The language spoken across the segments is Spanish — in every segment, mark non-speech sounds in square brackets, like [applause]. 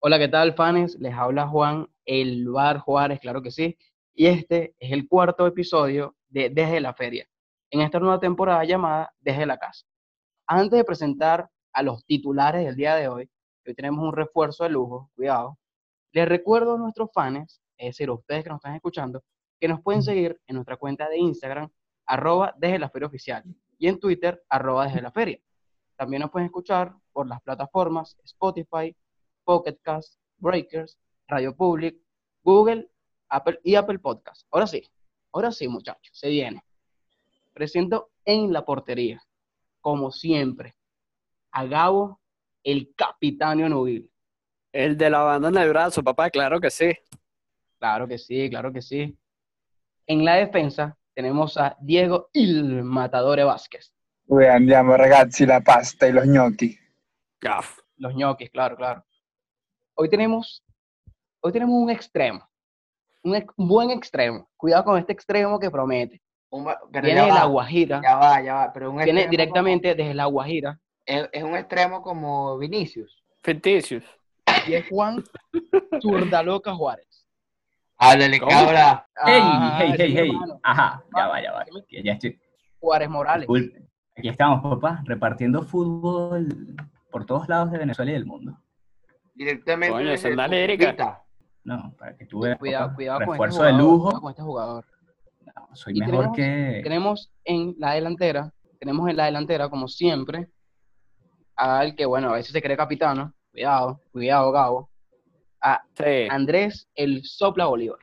Hola, ¿qué tal, fans? Les habla Juan, el Bar Juárez, claro que sí. Y este es el cuarto episodio de Desde la Feria, en esta nueva temporada llamada Desde la Casa. Antes de presentar a los titulares del día de hoy, hoy tenemos un refuerzo de lujo, cuidado, les recuerdo a nuestros fans, es decir, ustedes que nos están escuchando, que nos pueden seguir en nuestra cuenta de Instagram, arroba desde la feria oficial, y en Twitter, arroba desde la feria. También nos pueden escuchar por las plataformas Spotify, Pocket Cast, Breakers, Radio Public, Google, Apple y Apple Podcast. Ahora sí, ahora sí, muchachos, se viene. Presento en la portería, como siempre, a Gabo, el capitán Nubil. El de la banda en el brazo, papá, claro que sí. Claro que sí, claro que sí. En la defensa tenemos a Diego Il Matadore Vázquez. Uy, andiamo ragazzi la pasta y los gnocchi. Gaf. Los ñoquis, claro, claro. Hoy tenemos, hoy tenemos un extremo, un, ex- buen extremo. Cuidado con este extremo que promete. Un Viene de la Guajira, Ya va, ya va. Pero un viene directamente desde la Guajira. es, es un extremo como Vinicius. Ficticious. Y es Juan Zurdaloca Juárez. ¿Cómo? cabra. Hey, Ah, hey, sí, hey, hey. Ajá, ya va, ya va. Ya estoy. Juárez Morales. Disculpe. Aquí estamos, papá, repartiendo fútbol por todos lados de Venezuela y del mundo. Directamente. Coño, lírica. cuchita. No, para que tú veas. Cuidado, papá, cuidado con este refuerzo jugador. de lujo. con este jugador. No, soy Y mejor tenemos- que. Tenemos en la delantera, tenemos en la delantera, como siempre, al que, bueno, a veces se cree capitano. Cuidado, cuidado, Gabo. A Sí. Andrés el Sopla Bolívar.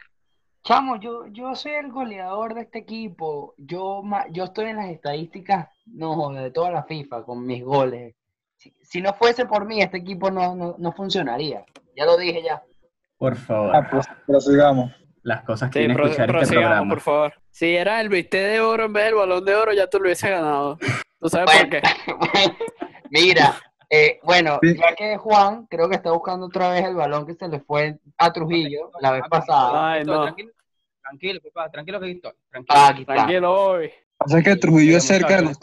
Chamo, yo, yo soy el goleador de este equipo. Yo, ma- yo estoy en las estadísticas, no, de toda la FIFA con mis goles. Si, si no fuese por mí, este equipo no, no, no funcionaría. Ya lo dije ya. Por favor, Ah, pues prosigamos. las cosas que Sí, tiene que pro- escuchar este prosigamos, programa. por favor. Si era el bistec de oro en vez del balón de oro, ya tú lo hubiese ganado. ¿Tú sabes por [laughs] Bueno. qué? Mira, eh, bueno, Sí. ya que Juan creo que está buscando otra vez el balón que se le fue a Trujillo la vez pasada. Ay, no. Tranquilo, tranquilo, papá, tranquilo que. Tranquilo. Ah, aquí está. Tranquilo hoy. Pasa que Trujillo es cerca de los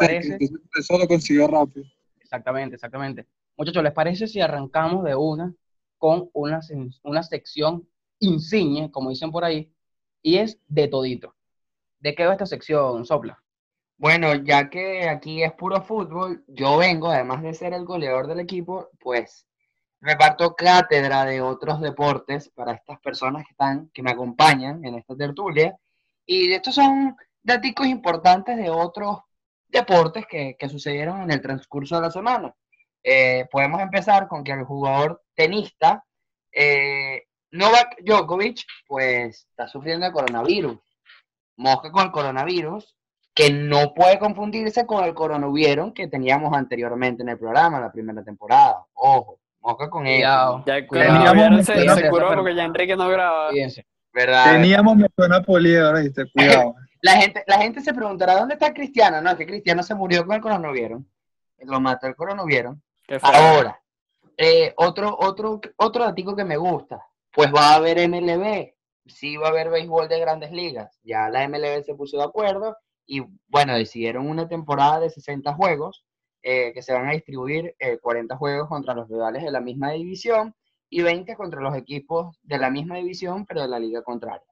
eso lo consiguió rápido. Exactamente, exactamente. Muchachos, ¿les parece si arrancamos de una con una, una sección insigne, como dicen por ahí, y es de todito? ¿De qué va esta sección, Sopla? Bueno, ya que aquí es puro fútbol, yo vengo, además de ser el goleador del equipo, pues reparto cátedra de otros deportes para estas personas que están, que me acompañan en esta tertulia. Y estos son datos importantes de otros deportes que, que sucedieron en el transcurso de la semana. Eh, podemos empezar con que el jugador tenista eh, Novak Djokovic, pues está sufriendo de coronavirus. Mosca con el coronavirus, que no puede confundirse con el coronavirus que teníamos anteriormente en el programa, la primera temporada. Ojo, mosca con Cuidado. eso. Ya coronavirus se, Teníamos- se curó porque ya Enrique no graba. Fíjense. ¿Verdad? Teníamos me suena poliedro, ¿viste? [laughs] Cuidado. La gente, la gente se preguntará dónde está Cristiano. No, es que Cristiano se murió con el coronavirus. Lo mató el coronavirus. Ahora, eh, otro, otro, otro datico que me gusta, pues va a haber MLB, sí va a haber béisbol de grandes ligas, ya la MLB se puso de acuerdo y bueno, decidieron una temporada de 60 juegos eh, que se van a distribuir eh, 40 juegos contra los rivales de la misma división y 20 contra los equipos de la misma división pero de la liga contraria.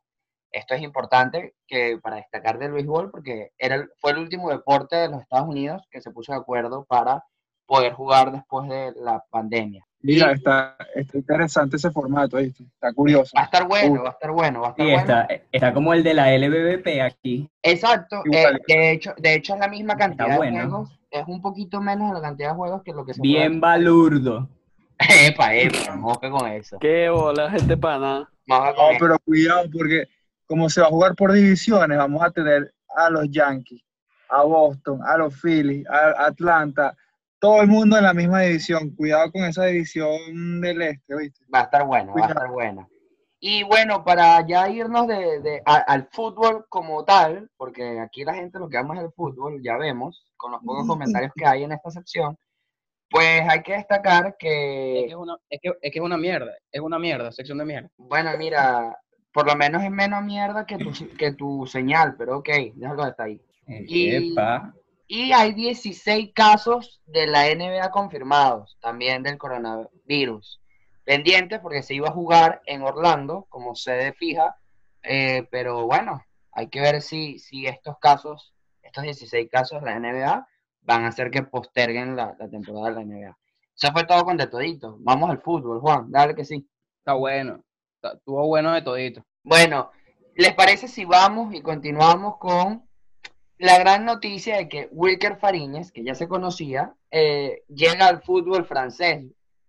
Esto es importante que, para destacar del béisbol porque era, fue el último deporte de los Estados Unidos que se puso de acuerdo para poder jugar después de la pandemia. Mira, está, está interesante ese formato, ¿viste? Está curioso. Va a estar bueno, Uh. va a estar bueno, va a estar Sí, bueno. está, está como el de la LBBP aquí. Exacto, eh, de, hecho, de hecho es la misma Está cantidad bueno. de juegos, es un poquito menos de la cantidad de juegos que lo que se Bien balurdo. [laughs] Epa, epa, moja con eso. Qué bola, gente pana. Moja No, eso. pero cuidado, porque como se va a jugar por divisiones, vamos a tener a los Yankees, a Boston, a los Phillies, a Atlanta, todo el mundo en la misma división. Cuidado con esa división del este, ¿viste? Va a estar buena, va a Cuidado. estar buena. Y bueno, para ya irnos de, de- a- al fútbol como tal, porque aquí la gente lo que ama es el fútbol, ya vemos, con los pocos comentarios que hay en esta sección, pues hay que destacar Es que que, es una, es que, es que es una mierda, es una mierda, sección de mierda. bueno, mira, por lo menos es menos mierda que tu, que tu señal, pero ok, déjalo hasta ahí. Y- Epa. Y hay 16 casos de la NBA confirmados, también del coronavirus. Pendientes porque se iba a jugar en Orlando como sede fija, eh, pero bueno, hay que ver si, si estos casos, estos 16 casos de la NBA, van a hacer que posterguen la, la temporada de la NBA. Eso fue todo con de todito. Vamos al fútbol, Juan, dale que sí. Está bueno. Estuvo bueno de todito. Bueno, ¿les parece si vamos y continuamos con la gran noticia de que Wilker Fariñez, que ya se conocía, eh, llega al fútbol francés?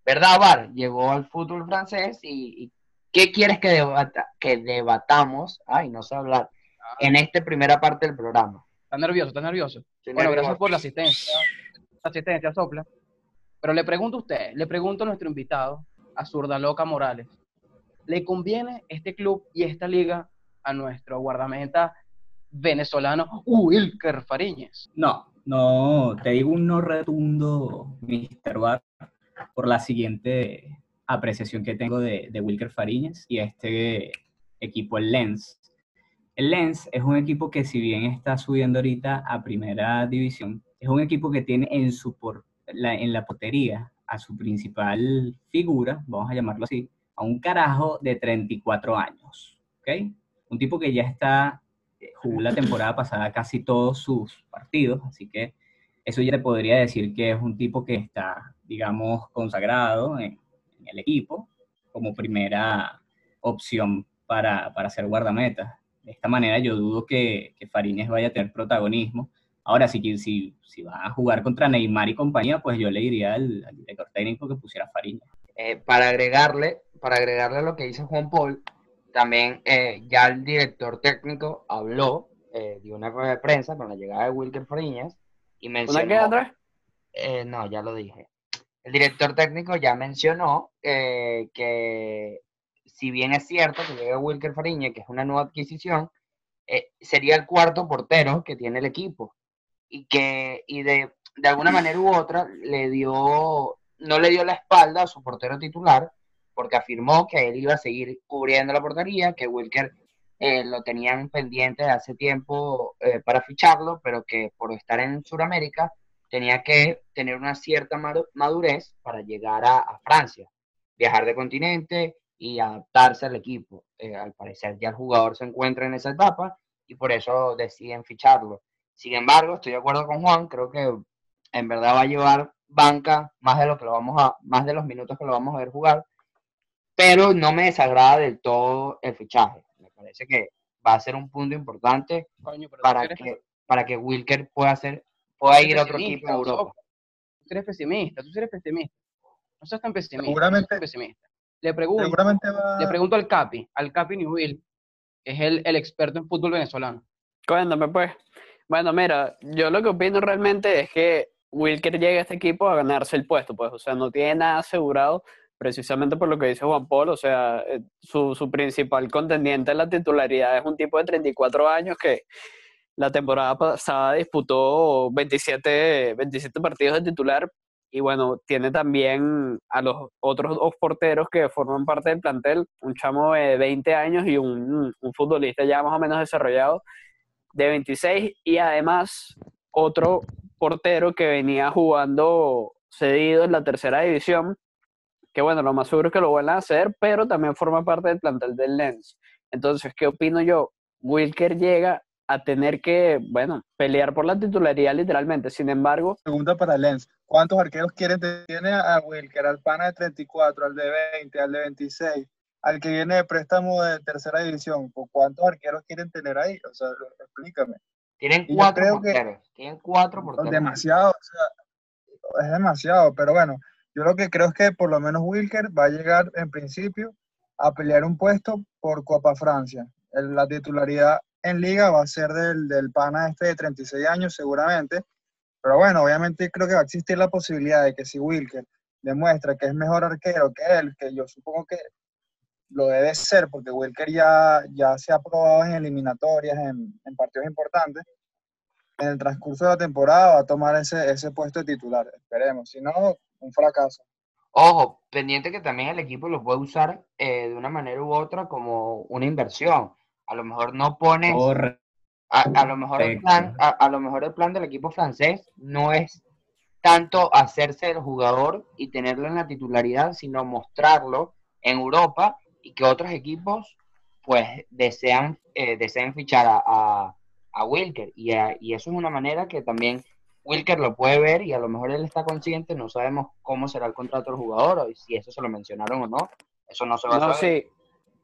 ¿Verdad, Bar? Llegó al fútbol francés y, y ¿qué quieres que, debata- que debatamos? Ay, no sé hablar. En esta primera parte del programa. ¿Estás nervioso? ¿Estás nervioso? Estoy Bueno, nervioso. gracias por la asistencia. La asistencia, sopla. Pero le pregunto a usted, le pregunto a nuestro invitado, a Zurda Loca Morales, ¿le conviene este club y esta liga a nuestro guardameta venezolano Wilker Fariñez? No, no, te digo un no retundo, Mr. Bar, por la siguiente apreciación que tengo de, de Wilker Fariñez y este equipo, el Lens. El Lens es un equipo que si bien está subiendo ahorita a primera división, es un equipo que tiene en, su por- la, en la portería a su principal figura, vamos a llamarlo así, a un carajo de 34 años, ¿ok? Un tipo que ya está jugó la temporada pasada casi todos sus partidos, así que eso ya te podría decir que es un tipo que está, digamos, consagrado en, en el equipo como primera opción para, para ser guardameta. De esta manera yo dudo que, que Fariñez vaya a tener protagonismo. Ahora, si, si, si va a jugar contra Neymar y compañía, pues yo le diría al, al director técnico que pusiera Fariñez. Eh, para agregarle, para agregarle a lo que dice Juan Paul, también eh, ya el director técnico habló, eh, dio una rueda de prensa con la llegada de Wilker Fariñez y mencionó... ¿Una qué, Andrés? Eh, no, ya lo dije. El director técnico ya mencionó eh, que si bien es cierto que llega Wilker Fariñez, que es una nueva adquisición, sería el cuarto portero que tiene el equipo y que y de, de alguna manera u otra le dio no le dio la espalda a su portero titular porque afirmó que él iba a seguir cubriendo la portería, que Wilker eh, lo tenían pendiente de hace tiempo eh, para ficharlo, pero que por estar en Sudamérica tenía que tener una cierta madurez para llegar a, a Francia, viajar de continente y adaptarse al equipo. Eh, al parecer ya el jugador se encuentra en esa etapa y por eso deciden ficharlo. Sin embargo, estoy de acuerdo con Juan, creo que en verdad va a llevar banca más de lo que lo vamos a, más de los minutos que lo vamos a ver jugar, pero no me desagrada del todo el fichaje. Me parece que va a ser un punto importante Coño, para que, para que Wilker pueda hacer, pueda ir a otro equipo en Europa. Tú eres pesimista, tú eres pesimista. No seas tan pesimista. Seguramente- pesimista. Le pregunto, Seguramente va. le pregunto al Capi, al Capi Newville, que es el, el experto en fútbol venezolano. Cuéntame, pues. Bueno, mira, yo lo que opino realmente es que Wilker llega a este equipo a ganarse el puesto, pues, o sea, no tiene nada asegurado, precisamente por lo que dice Juan Paul, o sea, eh, su, su principal contendiente en la titularidad es un tipo de 34 años que la temporada pasada disputó 27, 27 partidos de titular y bueno, tiene también a los otros dos porteros que forman parte del plantel, un chamo de 20 años y un, un futbolista ya más o menos desarrollado de 26 y además otro portero que venía jugando cedido en la tercera división, que bueno, lo más seguro es que lo vuelvan a hacer, pero también forma parte del plantel del Lens. Entonces, ¿qué opino yo? Wilker llega a tener que, bueno, pelear por la titularidad literalmente. Sin embargo, Pregunta para Lens. ¿Cuántos arqueros quieren tener? Tiene a Wilker, al pana de 34, al de 20, al de 26, al que viene de préstamo de tercera división. ¿Cu- ¿Cuántos arqueros quieren tener ahí? O sea, explícame. Tienen cuatro creo que- porteros. Tienen cuatro porteros. Demasiado, o sea, es demasiado, pero bueno, yo lo que creo es que por lo menos Wilker va a llegar en principio a pelear un puesto por Copa Francia. La titularidad en liga va a ser del, del pana este de 36 años seguramente, pero bueno, obviamente creo que va a existir la posibilidad de que si Wilker demuestra que es mejor arquero que él, que yo supongo que lo debe ser, porque Wilker ya, ya se ha probado en eliminatorias, en, en partidos importantes, en el transcurso de la temporada va a tomar ese, ese puesto de titular. Esperemos. Si no, un fracaso. Ojo, pendiente que también el equipo lo puede usar eh, de una manera u otra como una inversión. A lo mejor no pones, a, a lo mejor el plan, a, a lo mejor el plan del equipo francés no es tanto hacerse el jugador y tenerlo en la titularidad, sino mostrarlo en Europa y que otros equipos pues desean, eh, deseen fichar a, a, a Wilker. Y, a- y eso es una manera que también Wilker lo puede ver y a lo mejor él está consciente, no sabemos cómo será el contrato del jugador o si eso se lo mencionaron o no. Eso no se va a saber. sí.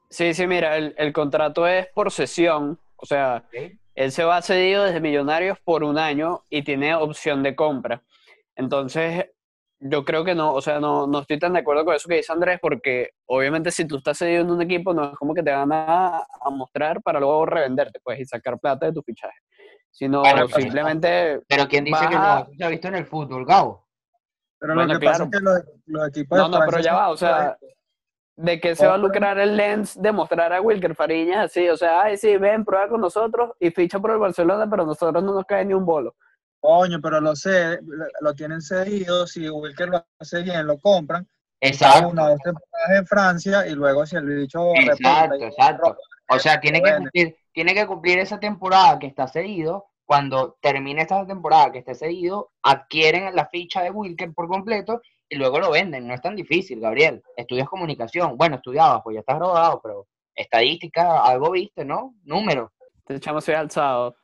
Sí, sí, mira, el, el contrato es por sesión. O sea, él se va cedido desde Millonarios por un año y tiene opción de compra. Entonces, yo creo que no, o sea, no, no estoy tan de acuerdo con eso que dice Andrés, porque obviamente si tú estás cedido en un equipo, no es como que te van a, a mostrar para luego revenderte, pues, y sacar plata de tu fichaje. Sino Bueno, pero- simplemente, Pero ¿quién dice que no? Se ha visto en el fútbol, Gabo. Pero Bueno, lo que pasa claro. es que los, los equipos no, de no, pero ya va, o sea, ¿de qué se va a lucrar el Lens de mostrar a Wilker Fariñas así? O sea, ay, sí, ven, prueba con nosotros y ficha por el Barcelona, pero a nosotros no nos cae ni un bolo. Coño, pero lo sé, lo, tienen cedido, si Wilker lo hace bien, lo compran, Exacto. una o dos temporadas en Francia y luego si el bicho Exacto, repunta y- exacto. O sea, tiene que cumplir, tiene que cumplir esa temporada que está cedido. Cuando termine esa temporada que esté cedido, adquieren la ficha de Wilker por completo y luego lo venden. No es tan difícil, Gabriel. Estudias comunicación. Bueno, estudiabas, pues ya estás rodado, pero estadística, algo viste, ¿no? Números. Te echamos hoy alzado.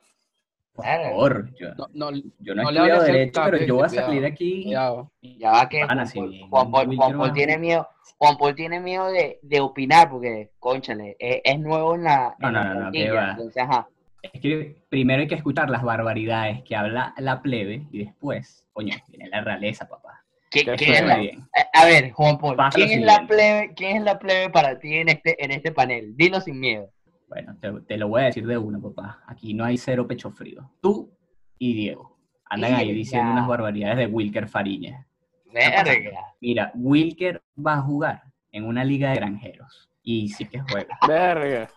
Por favor, yo, No, no, yo no he no le estudiado Derecho, pero yo voy a cuidado, salir aquí. cuidado. Ya va que Juan, Paul, Juan Paul- Wilker Juan Paul va- tiene miedo. Juan Paul tiene miedo de, de opinar porque, conchale, es, es nuevo en la, No, en no, la no, no, plantilla, qué va. entonces, ajá. Es que primero hay que escuchar las barbaridades que habla la plebe y después, coño, viene la realeza, papá. ¿Qui- Qué ¿Quién es la, bien. A ver, Juan Paul, ¿quién es la plebe, quién es la plebe para ti en este, en este panel? Dilo sin miedo. Bueno, te, te lo voy a decir de una, papá. Aquí no hay cero pecho frío. Tú y Diego andan ahí diciendo unas barbaridades de Wilker Fariñas. Verga. Mira, Wilker va a jugar en una liga de granjeros. Y sí que juega. Verga.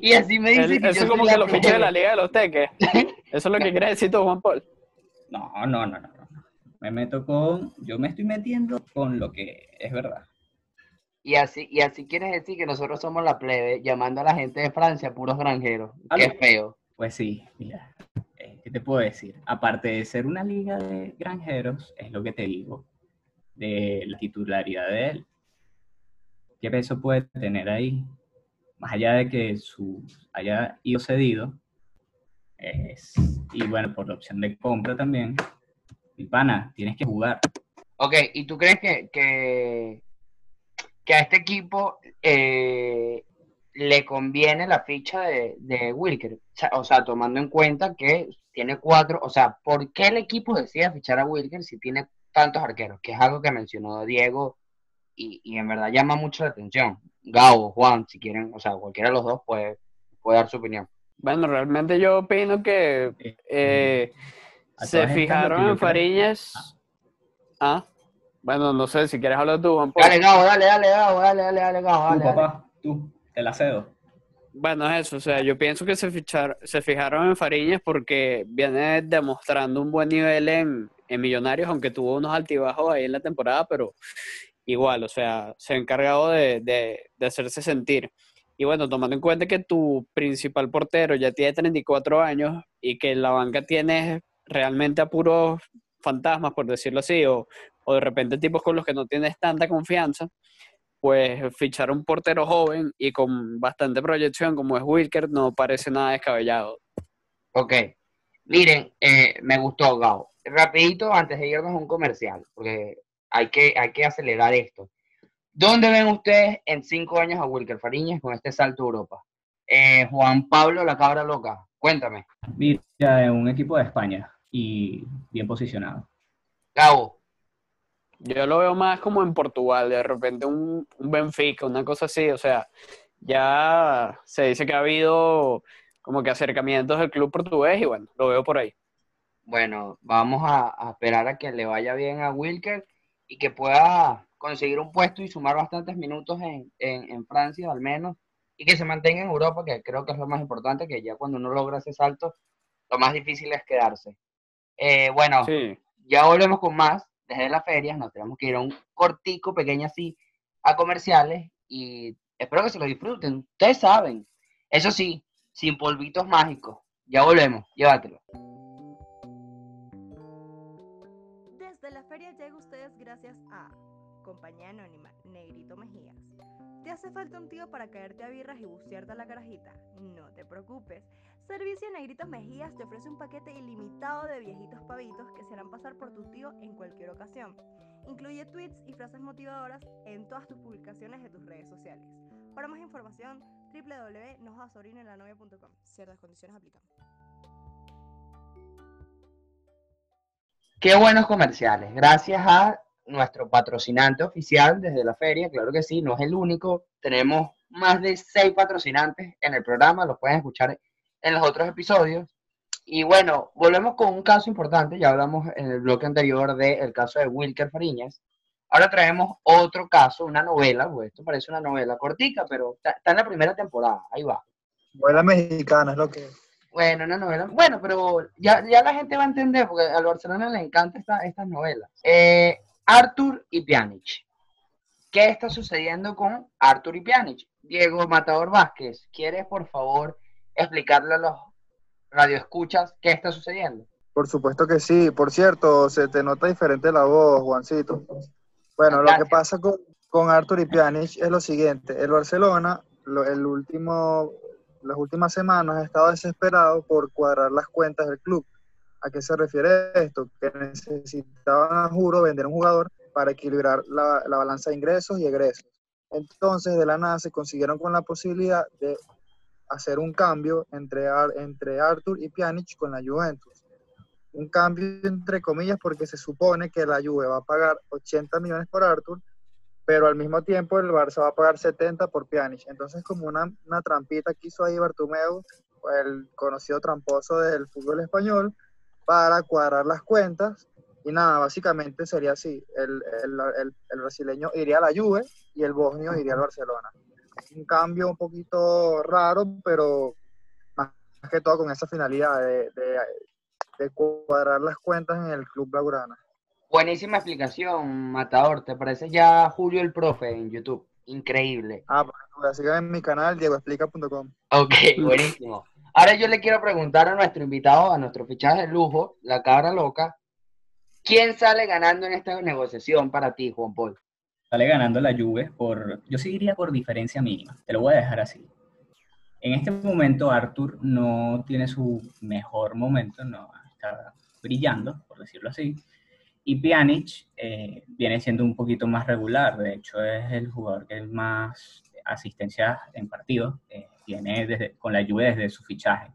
y, [laughs] y así me dice que eso es como que lo fiché de la. Liga de los Teques. Eso es lo que quiere decir tú, Juan Paul. No, no, no, no. no. Me meto con. Yo me estoy metiendo con lo que es verdad. Y así, y así quieres decir que nosotros somos la plebe, llamando a la gente de Francia puros granjeros. Qué feo. Pues sí, mira. eh, ¿Qué te puedo decir? Aparte de ser una liga de granjeros, es lo que te digo, de la titularidad de él. ¿Qué peso puede tener ahí? Más allá de que su haya ido cedido, es, y bueno, por la opción de compra también, mi pana, tienes que jugar. Ok, ¿y tú crees que, que, que a este equipo eh, le conviene la ficha de, de Wilker? O sea, tomando en cuenta que tiene cuatro, o sea, ¿por qué el equipo decide fichar a Wilker si tiene tantos arqueros? Que es algo que mencionó Diego y, y en verdad llama mucho la atención. Gabo, Juan, si quieren, o sea, cualquiera de los dos puede, puede dar su opinión. Bueno, realmente yo opino que eh, A se fijaron en creo- Fariñas. Ah, bueno, no sé si quieres hablar tú, Juan Paul. Dale, Gabo, dale, dale, Gabo, dale, dale, dale, Gabo, Tú, dale, dale. papá, tú, te la cedo. Bueno, es eso, o sea, yo pienso que se fichar, se fijaron en Fariñas porque viene demostrando un buen nivel en, en Millonarios, aunque tuvo unos altibajos ahí en la temporada, pero igual, o sea, se ha encargado de, de, de hacerse sentir. Y bueno, tomando en cuenta que tu principal portero ya tiene 34 años y que en la banca tienes realmente a puros fantasmas, por decirlo así, o, o de repente tipos con los que no tienes tanta confianza, pues fichar un portero joven y con bastante proyección como es Wilker no parece nada descabellado. Ok. Miren, eh, me gustó, Gao. Rapidito, antes de irnos a un comercial, porque hay que, hay que acelerar esto. ¿Dónde ven ustedes en cinco años a Wilker Fariñas con este salto a Europa? Eh, Juan Pablo, la cabra loca, cuéntame. Mira, en un equipo de España y bien posicionado. Gabo, Yo lo veo más como en Portugal, de repente un, un Benfica, una cosa así, o sea, ya se dice que ha habido como que acercamientos del club portugués y bueno, lo veo por ahí. bueno, vamos a, a esperar a que le vaya bien a Wilker y que pueda conseguir un puesto y sumar bastantes minutos en, en, en Francia al menos y que se mantenga en Europa, que creo que es lo más importante, que ya cuando uno logra ese salto, lo más difícil es quedarse. Eh, bueno, Sí, ya volvemos con más desde la feria, nos tenemos que ir a un cortico, pequeño así, a comerciales y espero que se lo disfruten. Ustedes saben. Eso sí, sin polvitos mágicos. Ya volvemos, llévatelo. Desde la feria llega ustedes gracias a Compañía Anónima, Negrito Mejías. ¿Te hace falta un tío para caerte a birras y bucearte a la carajita? No te preocupes. Servicio Negritos Mejías te ofrece un paquete ilimitado de viejitos pavitos que se harán pasar por tu tío en cualquier ocasión. Incluye tweets y frases motivadoras en todas tus publicaciones de tus redes sociales. Para más información, www.nojasorinenlanovia.com. Ciertas condiciones aplican. Qué buenos comerciales. Gracias a nuestro patrocinante oficial desde la feria, claro que sí, no es el único. Tenemos más de seis patrocinantes en el programa, los pueden escuchar en los otros episodios. Y bueno, volvemos con un caso importante, ya hablamos en el bloque anterior del caso de Wilker Fariñas. Ahora traemos otro caso, una novela, pues esto parece una novela cortica, pero está, está en la primera temporada, ahí va. Novela mexicana es lo que es. Bueno, una novela. Bueno, pero ya, ya la gente va a entender, porque al Barcelona le encanta esta, estas novelas. Eh, Arthur y Pjanic. ¿Qué está sucediendo con Arthur y Pjanic? Diego Matador Vázquez, ¿quieres por favor explicarle a los radioescuchas qué está sucediendo? Por supuesto que sí. Por cierto, se te nota diferente la voz, Juancito. Bueno, lo que pasa con, con Arthur y Pjanic es lo siguiente. El Barcelona, lo- el último, las últimas semanas ha estado desesperado por cuadrar las cuentas del club. ¿A qué se refiere esto? Que necesitaban, a juro, vender un jugador para equilibrar la, la balanza de ingresos y egresos. Entonces, de la nada se consiguieron con la posibilidad de hacer un cambio entre, entre Arthur y Pjanic con la Juventus. Un cambio entre comillas porque se supone que la Juve va a pagar 80 millones por Arthur, pero al mismo tiempo el Barça va a pagar 70 por Pjanic. Entonces como una, una trampita que hizo ahí Bartomeu, el conocido tramposo del fútbol español, para cuadrar las cuentas. Y nada, básicamente sería así. El, el- el- el brasileño iría a la Juve y el bosnio iría al Barcelona. Un cambio un poquito raro, pero más que todo con esa finalidad de, de- de cuadrar las cuentas en el club Blaugrana. Buenísima explicación, Matador. ¿Te parece ya Julio el Profe en YouTube? Increíble. Ah, pues síganme en mi canal, diegoexplica.com. Ok, [laughs] buenísimo. Ahora yo le quiero preguntar a nuestro invitado, a nuestro fichaje de lujo, la cabra loca, ¿quién sale ganando en esta negociación para ti, Juan Paul? Sale ganando la Juve por, yo seguiría por diferencia mínima, te lo voy a dejar así. En este momento Arthur no tiene su mejor momento, no está brillando, por decirlo así. Y Pjanic eh, viene siendo un poquito más regular, de hecho es el jugador que más asistencias en partidos eh, tiene desde, con la Juve desde su fichaje.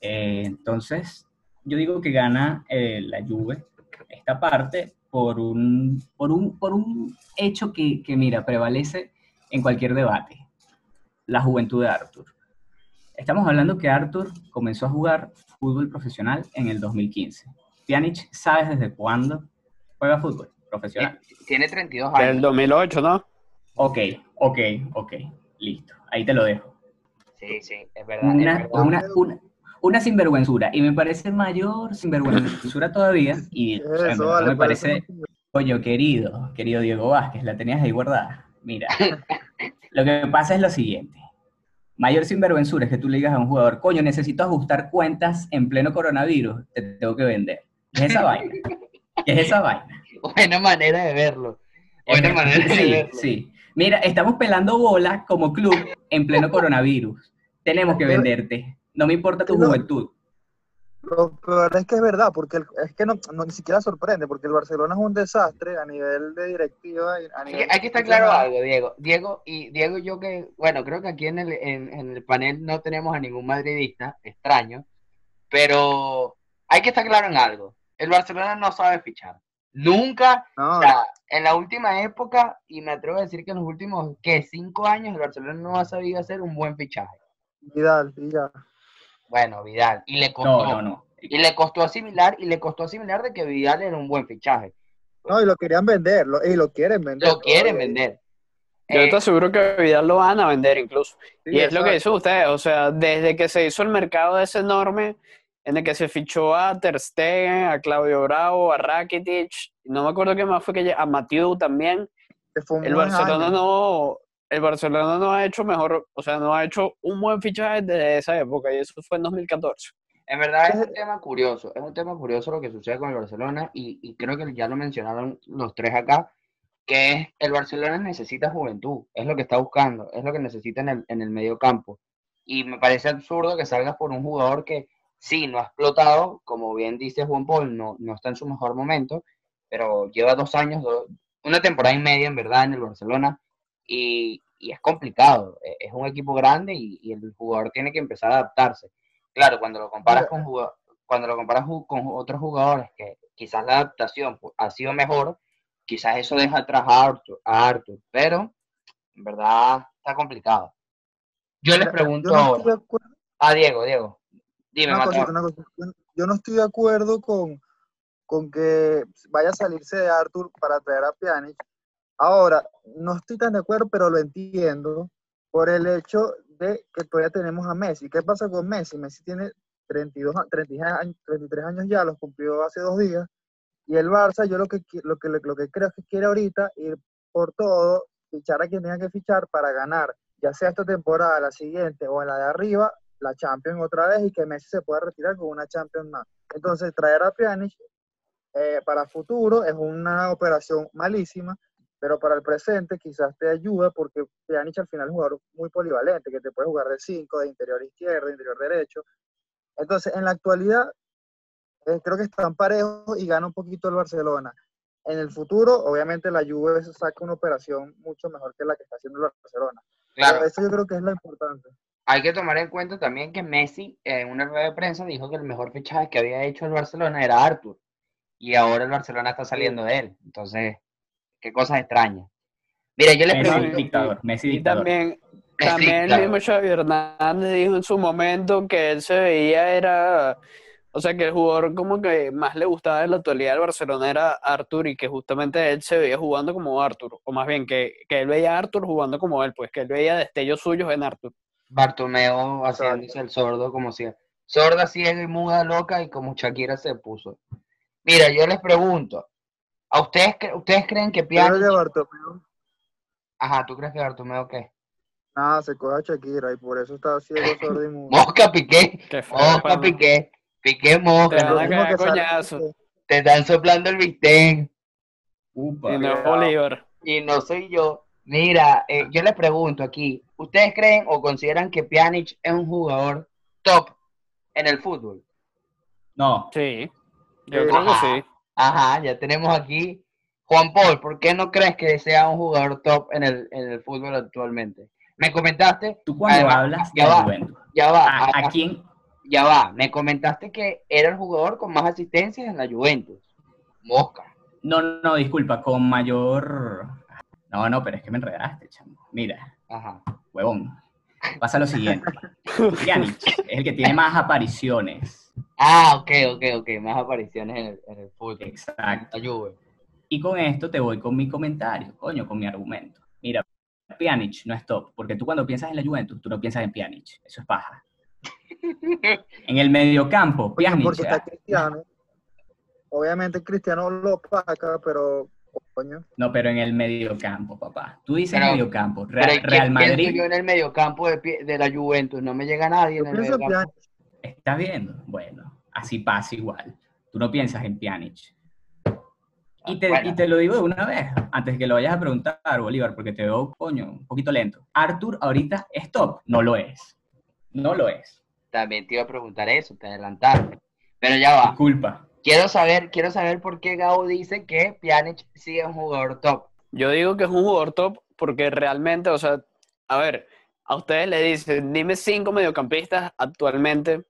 Eh, entonces, yo digo que gana eh, la Juve esta parte por un, por un, por un hecho que, que, mira, prevalece en cualquier debate, la juventud de Arthur. Estamos hablando que Arthur comenzó a jugar fútbol profesional en el 2015. Pjanic, ¿sabes desde cuándo juega fútbol profesional? Tiene 32 Del años. 2008, ¿no? Ok, ok, ok, listo, ahí te lo dejo. Sí, sí, es verdad. es verdad. una, una, una sinvergüenzura, y me parece mayor sinvergüenzura [laughs] todavía, y o sea, vale, me parece, parece coño, querido, querido Diego Vázquez, la tenías ahí guardada. Mira, [laughs] lo que pasa es lo siguiente. Mayor sinvergüenzura es que tú le digas a un jugador, coño, necesito ajustar cuentas en pleno coronavirus, te tengo que vender. ¿Qué es esa vaina? ¿Qué [laughs] es esa vaina? Buena manera de verlo. Buena manera de Sí, verlo. sí. Mira, estamos pelando bolas como club en pleno coronavirus. Tenemos que venderte. No me importa tu No. juventud. Lo peor es que es verdad, porque el- es que no, no- ni siquiera sorprende, porque el Barcelona es un desastre a nivel de directiva. y A Aquí, nivel aquí está claro algo, Diego. Diego y Diego y yo que, bueno, creo que aquí en el, en, en el panel no tenemos a ningún madridista, extraño, pero hay que estar claro en algo. El Barcelona no sabe fichar. Nunca, No, o sea, en la última época, y me atrevo a decir que en los últimos, ¿qué? Cinco años, el Barcelona no ha sabido hacer un buen fichaje. Vidal, y ya. Bueno, Vidal, y le costó, No, no, no. y le costó asimilar, y le costó asimilar de que Vidal era un buen fichaje. No, y lo querían vender, lo- y lo quieren vender. Lo quieren todavía. vender. Yo Eh, te aseguro que Vidal lo van a vender incluso. Sí, y es lo que dicen ustedes, o sea, desde que se hizo el mercado ese enorme en el que se fichó a Ter Stegen, a Claudio Bravo, a Rakitic, no me acuerdo qué más fue que a Mathieu también. Que fue un El Barcelona año. no, el Barcelona no ha hecho mejor, o sea, no ha hecho un buen fichaje desde esa época y eso fue en 2014. En verdad es un tema curioso, es un tema curioso lo que sucede con el Barcelona y, y creo que ya lo mencionaron los tres acá, que es el Barcelona necesita juventud, es lo que está buscando, es lo que necesita en el, en el medio campo. Y me parece absurdo que salgas por un jugador que sí, no ha explotado, como bien dice Juan Paul, no, no está en su mejor momento, pero lleva dos años, una temporada y media en verdad en el Barcelona y, y es complicado, e- es un equipo grande y, y el jugador tiene que empezar a adaptarse. Claro, cuando lo comparas con cuando lo comparas con otros jugadores que quizás la adaptación ha sido mejor, quizás eso deja atrás a Arthur, a Arthur, pero en verdad está complicado. Yo les pregunto yo no ahora, a Diego, Diego, dime, una Yo no estoy de acuerdo con, con que vaya a salirse de Arthur para traer a Pjanic. Ahora, no estoy tan de acuerdo, pero lo entiendo por el hecho de que todavía tenemos a Messi. ¿Qué pasa con Messi? Messi tiene 32, a- 33 años, 33 años ya, los cumplió hace dos días. Y el Barça, yo lo que, qui- lo que, lo que creo que quiere ahorita ir por todo, fichar a quien tenga que fichar para ganar, ya sea esta temporada, la siguiente o en la de arriba, la Champions otra vez y que Messi se pueda retirar con una Champions más. Entonces, traer a Pjanic eh, para futuro es una operación malísima, pero para el presente quizás te ayuda porque Pjanic al final es un jugador muy polivalente, que te puede jugar de 5, de interior izquierdo, de interior derecho. Entonces, en la actualidad, eh, creo que están parejos y gana un poquito el Barcelona. En el futuro, obviamente, la Juve saca una operación mucho mejor que la que está haciendo el Barcelona. Claro, Pero eso yo creo que es lo importante. hay que tomar en cuenta también que Messi en una rueda de prensa dijo que el mejor fichaje que había hecho el Barcelona era Arthur y ahora el Barcelona está saliendo de él. Entonces, qué cosas extrañas. Mira, yo les Messi pregunto, dictador, Messi Y también, también el mismo Xavi Hernández dijo en su momento que él se veía era, o sea, que el jugador como que más le gustaba en la actualidad del Barcelona era Arthur y que justamente él se veía jugando como Arthur, o más bien que, que él veía a Arthur jugando como él, pues que él veía destellos suyos en Arthur. Bartomeo haciéndose el sordo como si sorda, ciega y muda, loca y como Shakira se puso. Mira, yo les pregunto, ¿a ustedes, cre- ustedes creen que Yo creo Pjanic... que Bartomeu, Ajá, ¿tú crees que Bartomeo qué? nada, se coge a Shakira y por eso está ciego, sordo y mudo. Mosca, Piqué, Qué feo, mosca. Piqué, Piqué, Te mosca, van a que coñazo. te están soplando el bistec. Upa. Y no es Cuidado. Bolívar. y no soy yo. Mira, eh, yo les pregunto aquí, ¿ustedes creen o consideran que Pjanic es un jugador top en el fútbol? No, Sí, yo Sí. creo que sí. Ajá, ya tenemos aquí. Juan Paul, ¿por qué no crees que sea un jugador top en el, en el fútbol actualmente? Me comentaste, tú cuando Además, hablas ya va. Ya va, ¿a, quién? ya va, me comentaste que era el jugador con más asistencias en la Juventus. Mosca. No, no, no, disculpa, con mayor... No, no, pero es que me enredaste, chamo. Mira, Ajá. huevón. Pasa lo siguiente. [laughs] Pjanic es el que tiene más apariciones. Ah, ok, ok, ok, más apariciones en el, en el fútbol. Exacto. Y con esto te voy con mi comentario, coño, con mi argumento. Mira, Pjanic no es top, porque tú cuando piensas en la Juventus, tú no piensas en Pjanic. Eso es paja. [laughs] En el mediocampo, Pjanic... porque está ah, Cristiano. Obviamente Cristiano lo opaca, pero coño. No, pero en el mediocampo, papá. Tú dices Pero- mediocampo. Real, ¿quién Real pienso Madrid, yo en el mediocampo de, pie- de la Juventus? No me llega nadie Yo en el mediocampo. ¿Estás viendo? Bueno, así pasa igual. Tú no piensas en Pjanic. Y te, Bueno. y te lo digo de una vez, antes que lo vayas a preguntar, Bolívar, porque te veo, coño, un poquito lento. ¿Arthur ahorita es top? No lo es. No lo es. También te iba a preguntar eso, te adelantaste. Pero ya va. Disculpa. Quiero saber, quiero saber por qué Gao dice que Pjanic es un jugador top. Yo digo que es un jugador top porque realmente, o sea, a ver, a ustedes le dicen, dime cinco mediocampistas actualmente,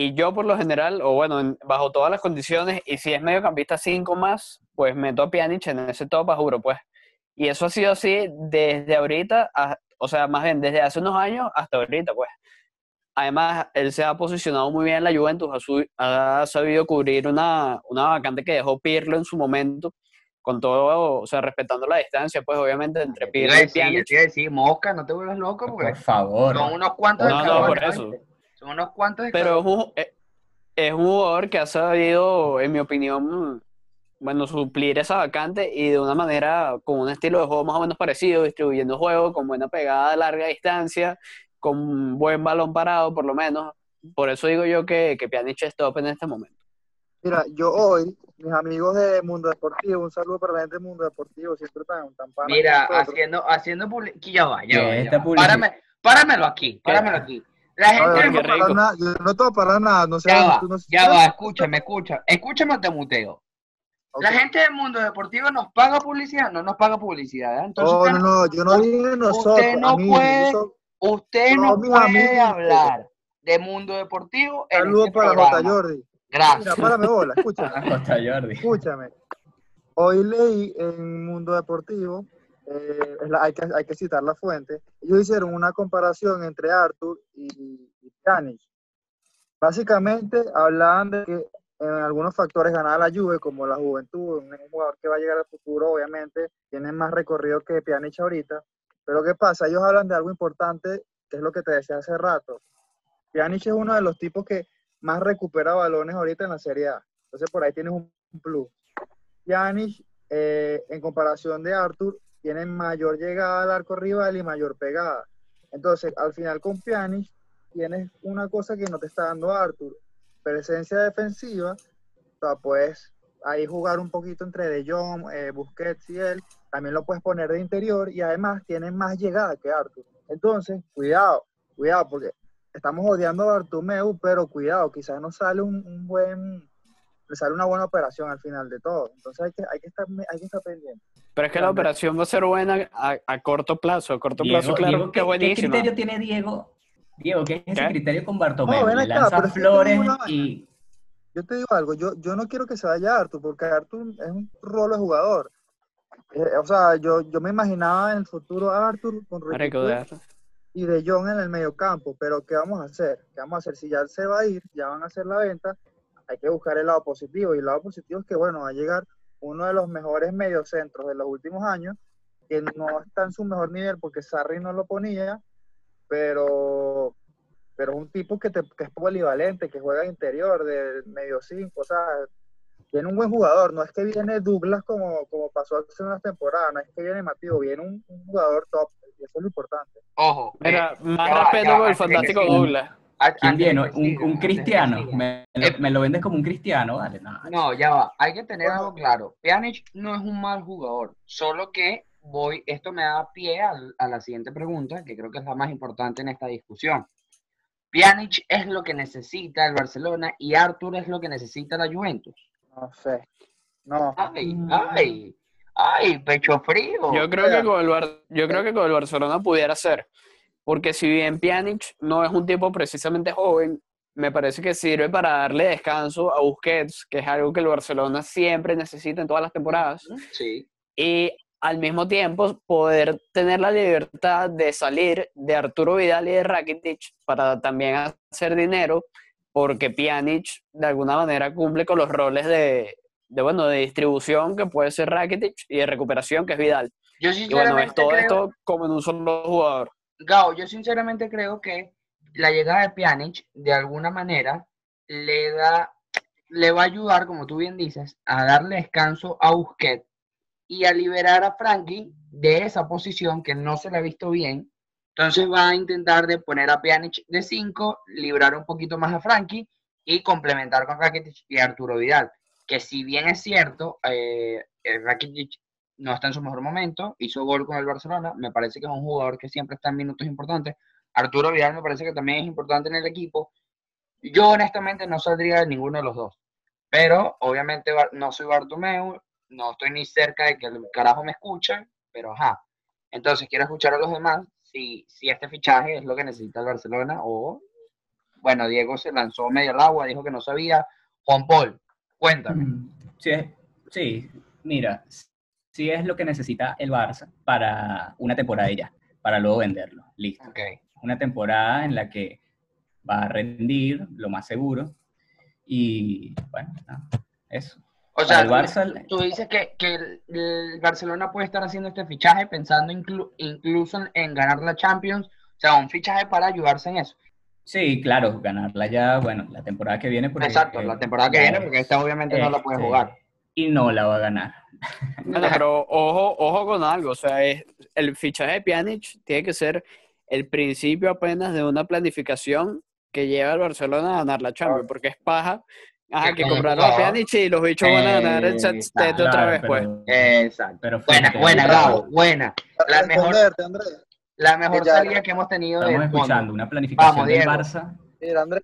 y yo por lo general, o bueno, en- bajo todas las condiciones, y si es mediocampista cinco más, pues meto a Pjanic en ese top, juro, pues. Y eso ha sido así desde ahorita, a- o sea, más bien desde hace unos años hasta ahorita, pues. Además, él se ha posicionado muy bien en la Juventus, ha, su- ha sabido cubrir una, una vacante que dejó Pirlo en su momento, con todo, o sea, respetando la distancia, pues obviamente entre Pirlo y Pjanic. a decir, mosca, no te vuelvas loco porque Por favor. son unos cuantos No, no, por eso. Son unos cuantos Pero es eh, es un jugador que ha sabido, en mi opinión, bueno, suplir esa vacante y de una manera con un estilo de juego más o menos parecido, distribuyendo juego con buena pegada a larga distancia, con buen balón parado por lo menos. Por eso digo yo que, que Pjanic es top en este momento. Mira, yo hoy, mis amigos de Mundo Deportivo, un saludo para la gente de Mundo Deportivo, siempre están tan panas Mira, haciendo, haciendo publi- aquí ya va, ya ¿Qué va, es ya esta va. publicidad? Párame- páramelo aquí, páramelo aquí. La No, gente no qué te voy a rico. parar nada, yo no te voy a parar nada, no sé. Ya va, no- ya va, escúchame, escúchame. Escúchame o te muteo. La gente del mundo deportivo nos paga publicidad, no nos paga publicidad. ¿eh? Entonces, No, usted, no, no, yo no dije nosotros. no a mí, puede- soy- usted No, no puede amigos. hablar de mundo deportivo en Saludos este para programa. J. Jordi. Mira, Gracias. párame bola, escúchame. [laughs] Jordi. Escúchame. Hoy leí en Mundo Deportivo, eh, hay, que, hay que citar la fuente, ellos hicieron una comparación entre Arthur y, y Pjanic. Básicamente hablaban de que en algunos factores ganaba la Juve, como la juventud, un jugador que va a llegar al futuro, obviamente, tiene más recorrido que Pjanic ahorita. Pero ¿qué pasa? Ellos hablan de algo importante, que es lo que te decía hace rato. Pjanic es uno de los tipos que más recupera balones ahorita en la Serie A. Entonces por ahí tienes un plus. Pjanic, eh, en comparación de Arthur, tiene mayor llegada al arco rival y mayor pegada. Entonces, al final con Pjanic tienes una cosa que no te está dando Arthur, presencia defensiva, o puedes ahí jugar un poquito entre De Jong, eh, Busquets y él, también lo puedes poner de interior y además tiene más llegada que Arthur. Entonces, cuidado, cuidado, porque estamos odiando a Bartomeu, pero cuidado, quizás no sale un, un buen, le sale una buena operación al final de todo. Entonces hay que, hay que, estar, hay que estar pendiente. Pero es que la operación va a ser buena a, a corto plazo. A corto Diego, plazo, claro Diego, que ¿qué, es qué criterio tiene Diego? Diego, ¿qué es ese ¿Qué? criterio con Bartomeu? No, acá, lanza te flores y... Yo te digo algo, yo, yo no quiero que se vaya Arthur, porque Arthur es un rolo de jugador. Eh, o sea, yo, yo me imaginaba en el futuro a Arthur con Ricky y de Jong en el mediocampo, pero ¿qué vamos a hacer? ¿Qué vamos a hacer? Si ya se va a ir, ya van a hacer la venta, hay que buscar el lado positivo, y el lado positivo es que, bueno, va a llegar uno de los mejores mediocentros de los últimos años, que no está en su mejor nivel porque Sarri no lo ponía, pero, pero es un tipo que, te- que es polivalente, que juega interior, de medio cinco, o sea, tiene un buen jugador, no es que viene Douglas como, como pasó hace unas temporadas, no es que viene Mateo, viene un, un jugador top, y eso es lo importante. Ojo. Mira, eh, más respeto por el fantástico. Douglas. A- ¿Quién viene? Un, cristiano. siga. Me, lo, Eh, me lo vendes como un cristiano, vale. No, No, ya va. Hay que tener algo claro. Pjanic no es un mal jugador, solo que voy, esto me da pie a, la siguiente pregunta, que creo que es la más importante en esta discusión. Pjanic es lo que necesita el Barcelona y Arthur es lo que necesita la Juventus. No sé, no. Ay, ay, ay, pecho frío. Yo creo que con el Bar- yo creo que con el Barcelona pudiera ser. Porque si bien Pjanic no es un tipo precisamente joven, me parece que sirve para darle descanso a Busquets, que es algo que el Barcelona siempre necesita en todas las temporadas. Sí. y al mismo tiempo poder tener la libertad de salir de Arturo Vidal y de Rakitic para también hacer dinero, porque Pjanic de alguna manera cumple con los roles de, de, bueno, de distribución que puede ser Rakitic y de recuperación que es Vidal. Yo Y bueno, es todo creo, esto como en un solo jugador. Gao, yo sinceramente creo que la llegada de Pjanic de alguna manera le da, le va a ayudar, como tú bien dices, a darle descanso a Busquets y a liberar a Frankie de esa posición que no se le ha visto bien. Entonces va a intentar de poner a Pjanic de 5, librar un poquito más a Frankie y complementar con Rakitic y Arturo Vidal. Que si bien es cierto, eh, eh, Rakitic no está en su mejor momento, hizo gol con el Barcelona, me parece que es un jugador que siempre está en minutos importantes. Arturo Vidal me parece que también es importante en el equipo. Yo honestamente no saldría de ninguno de los dos, pero obviamente no soy Bartomeu, no estoy ni cerca de que el carajo me escuchen, pero ajá. Entonces quiero escuchar a los demás si, si este fichaje es lo que necesita el Barcelona o, bueno, Diego se lanzó medio al agua, dijo que no sabía. Juan Paul, cuéntame. Mm, Sí, es- sí, mira, sí es lo que necesita el Barça para una temporada ya, para luego venderlo. Listo. Una temporada en la que va a rendir, lo más seguro. Y bueno, eso. O sea, el tú- Barça, Tú dices que, que el, el Barcelona puede estar haciendo este fichaje pensando inclu- incluso en, en ganar la Champions, o sea, un fichaje para ayudarse en eso. sí, claro, ganarla ya, bueno, la temporada que viene. Porque, Exacto, la temporada que viene, porque esta obviamente no la puede este, jugar. Y no la va a ganar. Bueno, pero ojo, ojo con algo, o sea, es, el fichaje de Pjanic tiene que ser el principio apenas de una planificación que lleva al Barcelona a ganar la Champions, porque es paja. Ajá, Que compraron a. Pjanic y los bichos van a ganar el set otra Claro, vez, pues. pero- Exacto. pero Buena, buena, Gabo, buena. La mejor, la mejor salida que hemos tenido Estamos escuchando una planificación Vamos, del. Barça. Mira, Andrés,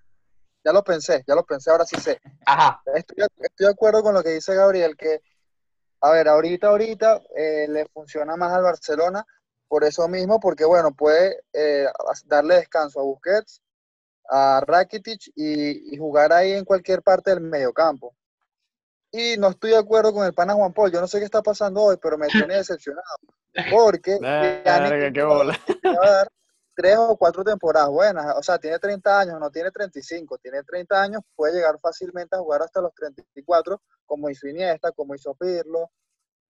ya lo pensé, ya lo pensé, ahora sí sé. Ajá, Estoy, estoy de acuerdo con lo que dice Gabriel, que, a ver, ahorita, ahorita eh, le funciona más al Barcelona por eso mismo, porque, bueno, puede eh, darle descanso a Busquets, a Rakitic y, y jugar ahí en cualquier parte del mediocampo. Y no estoy de acuerdo con el pana Juan Paul, yo no sé qué está pasando hoy, pero me tiene [laughs] decepcionado, porque Pjanic qué bola. Tres o cuatro temporadas buenas. O sea, tiene 30 años, no tiene 35. Tiene 30 años, puede llegar fácilmente a jugar hasta los 34, como hizo Iniesta, como hizo Pirlo,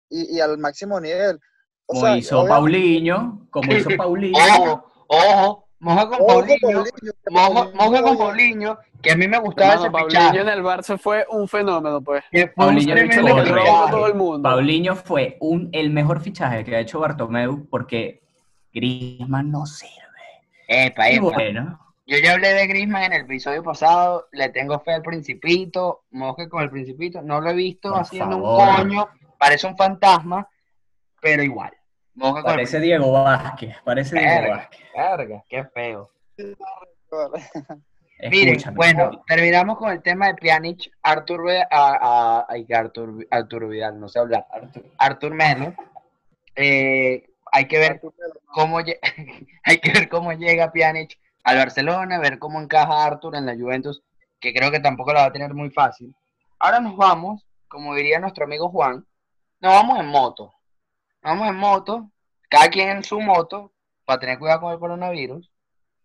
y, y al máximo nivel. O Como sea, hizo Paulinho, como hizo [laughs] Paulinho. ojo, ojo, moja con Paulinho, moja, con Paulinho, que a mí me gustaba Hermano, ese Paulinho en el Barça fue un fenómeno, pues. Que fue todo el mundo. Paulinho fue un, el mejor fichaje que ha hecho Bartomeu porque Griezmann no sirve. Epa, Y epa. bueno, Yo ya hablé de Griezmann en el episodio pasado, le tengo fe al Principito, moje con el Principito, no lo he visto Por haciendo un coño, parece un fantasma, pero igual. Moje con el parece Diego Vázquez, parece Diego. Vázquez. Verga, qué feo. [laughs] Miren, bueno, terminamos con el tema de Pjanic, Artur, a, a- que Artur, Vidal, no sé hablar, Artur Melo. Eh, hay que ver cómo lle- [laughs] hay que ver cómo llega Pjanic al Barcelona, ver cómo encaja Arthur en la Juventus, que creo que tampoco la va a tener muy fácil. Ahora nos vamos, como diría nuestro amigo Juan, nos vamos en moto. Nos vamos en moto, cada quien en su moto, para tener cuidado con el coronavirus.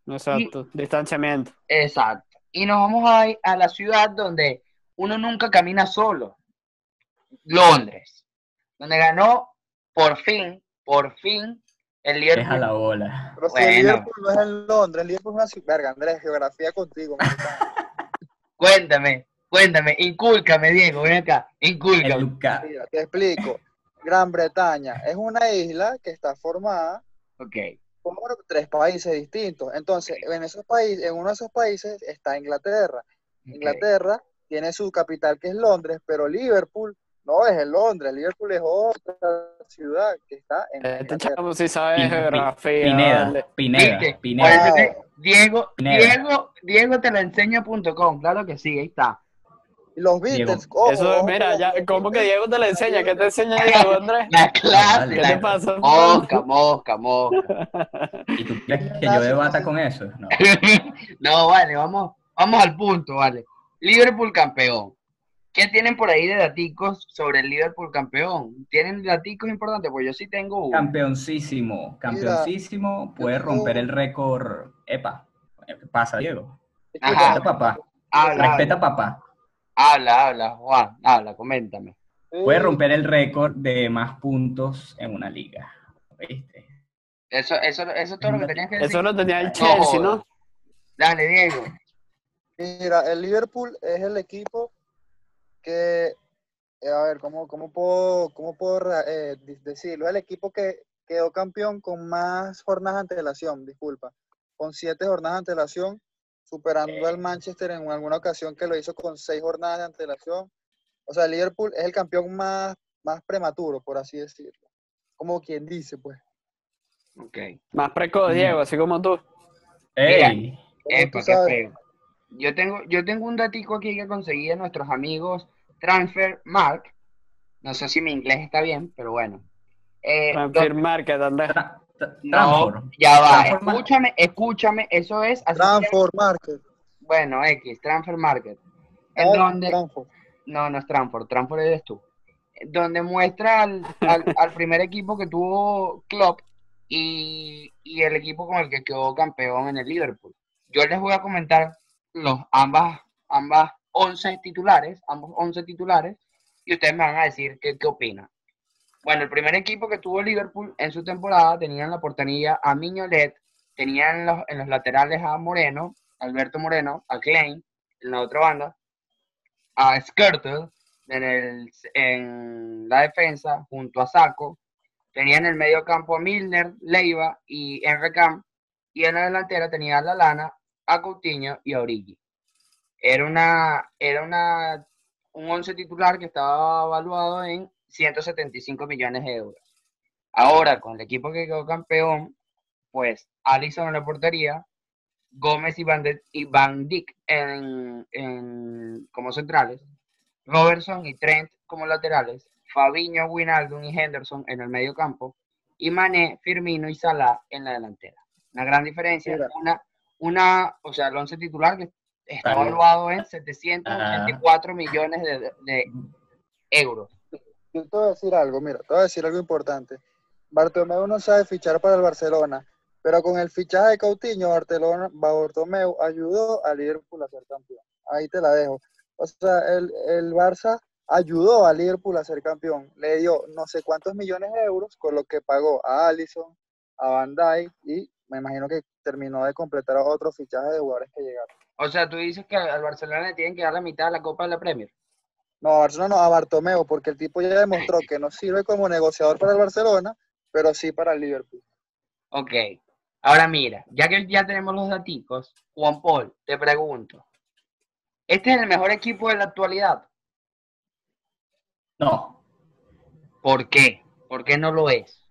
Exacto, distanciamiento. Exacto. Y nos vamos a, ir a la ciudad donde uno nunca camina solo. Londres. Donde ganó por fin, por fin, el Deja Liverpool. la bola. Pero si el. Liverpool no es en Londres, el Liverpool es una ciudad. Verga, Andrés, geografía contigo. Cuéntame, cuéntame, incúlcame, Diego, ven acá, incúlcame. Mira, te explico. Gran Bretaña es una isla que está formada Ok, por tres países distintos. Entonces, en esos países, en uno de esos países está Inglaterra. Inglaterra tiene su capital que es Londres, pero Liverpool no es en Londres, Liverpool es otra ciudad que está en Este chavo sí sabe de Pin- geografía. Pineda. Pineda, te- Diego, Pineda. Diego, Diego te lo enseño.com, claro que sí, ahí está. Y los Diego. Beatles, ojo, Eso, mira, ya, ¿cómo que Diego te lo enseña? ¿Qué te enseña Diego, Andrés? La clase, ¿Qué ¿Qué la- te pasa? Mosca, mosca, mosca. ¿Y tú crees que yo debata con eso? No. [laughs] No, vale, vamos, vamos al punto, vale. Liverpool campeón. ¿Qué tienen por ahí de daticos sobre el Liverpool campeón? ¿Tienen daticos importantes? Pues yo sí tengo uno. Campeoncísimo, campeoncísimo, puede romper el récord. Epa, ¿qué pasa, Diego? Ajá. Respeta papá, Habla, respeta habla, papá. habla, habla, Juan, habla, coméntame. Puede romper el récord de más puntos en una liga. ¿Viste? Eso, eso, eso es todo lo que tenías que decir. Eso lo tenía el No Chelsea, jodas. ¿no? Dale, Diego. Mira, el Liverpool es el equipo que, eh, a ver, ¿cómo, cómo puedo, cómo puedo eh, decirlo? El equipo que quedó campeón con más jornadas de antelación, disculpa, con siete jornadas de antelación, superando al Manchester en alguna ocasión que lo hizo con seis jornadas de antelación. O sea, el Liverpool es el campeón más, más prematuro, por así decirlo. Como quien dice, pues. Ok. Más precoz, Diego, así como tú. ¡Ey! Como Epa, tú qué feo. Yo tengo, yo tengo un datico aquí que conseguí de nuestros amigos Transfer Mark. No sé si mi inglés está bien, pero bueno. Eh, Transfer Market, Andrés. Tra- tra- No, ya va. Transfer. Escúchame, escúchame. Eso es. Transform Market. Bueno, X, Transfer Market. En donde. No, no es Transfer. Transfer eres tú. Donde muestra al, al, [laughs] al primer equipo que tuvo Klopp y, y el equipo con el que quedó campeón en el Liverpool. Yo les voy a comentar los ambas, ambas 11 titulares, ambos 11 titulares, y ustedes me van a decir qué, qué opinan. Bueno, el primer equipo que tuvo Liverpool en su temporada tenía en la portería a Miñolet, tenía en los, en los laterales a Moreno, Alberto Moreno, a Klein, en la otra banda, a Skirtle, en, el, en la defensa, junto a Saco. Tenía en el medio campo a Milner, Leiva y Enrecam. Y en la delantera tenía a Lalana, a Coutinho y a Origi. Era una, era una, un once titular que estaba evaluado en 175 millones de euros. Ahora, con el equipo que quedó campeón, pues Alisson en la portería, Gómez y Van, de- y Van Dijk en, en- como centrales, Robertson y Trent como laterales, Fabiño, Wijnaldum y Henderson en el medio campo, y Mané, Firmino y Salah en la delantera. Una gran diferencia, una, una, o sea, el once titular que está Vale. evaluado en 784 millones de, de euros. Yo te voy a decir algo, mira, te voy a decir algo importante. Bartomeu no sabe fichar para el Barcelona, pero con el fichaje de Coutinho, Barcelona, Bartomeu ayudó a Liverpool a ser campeón. Ahí te la dejo. O sea, el, el Barça ayudó a Liverpool a ser campeón. Le dio no sé cuántos millones de euros, con lo que pagó a Allison, a Van Dijk y me imagino que terminó de completar otros fichajes de jugadores que llegaron. O sea, tú dices que al Barcelona le tienen que dar la mitad de la Copa de la Premier. No, a Barcelona no, a Bartomeu, porque el tipo ya demostró que no sirve como negociador para el Barcelona, pero sí para el Liverpool. Ok. Ahora mira, ya que ya tenemos los daticos, Juan Paul, te pregunto. ¿Este es el mejor equipo de la actualidad? No, ¿Por qué? ¿Por qué no lo es?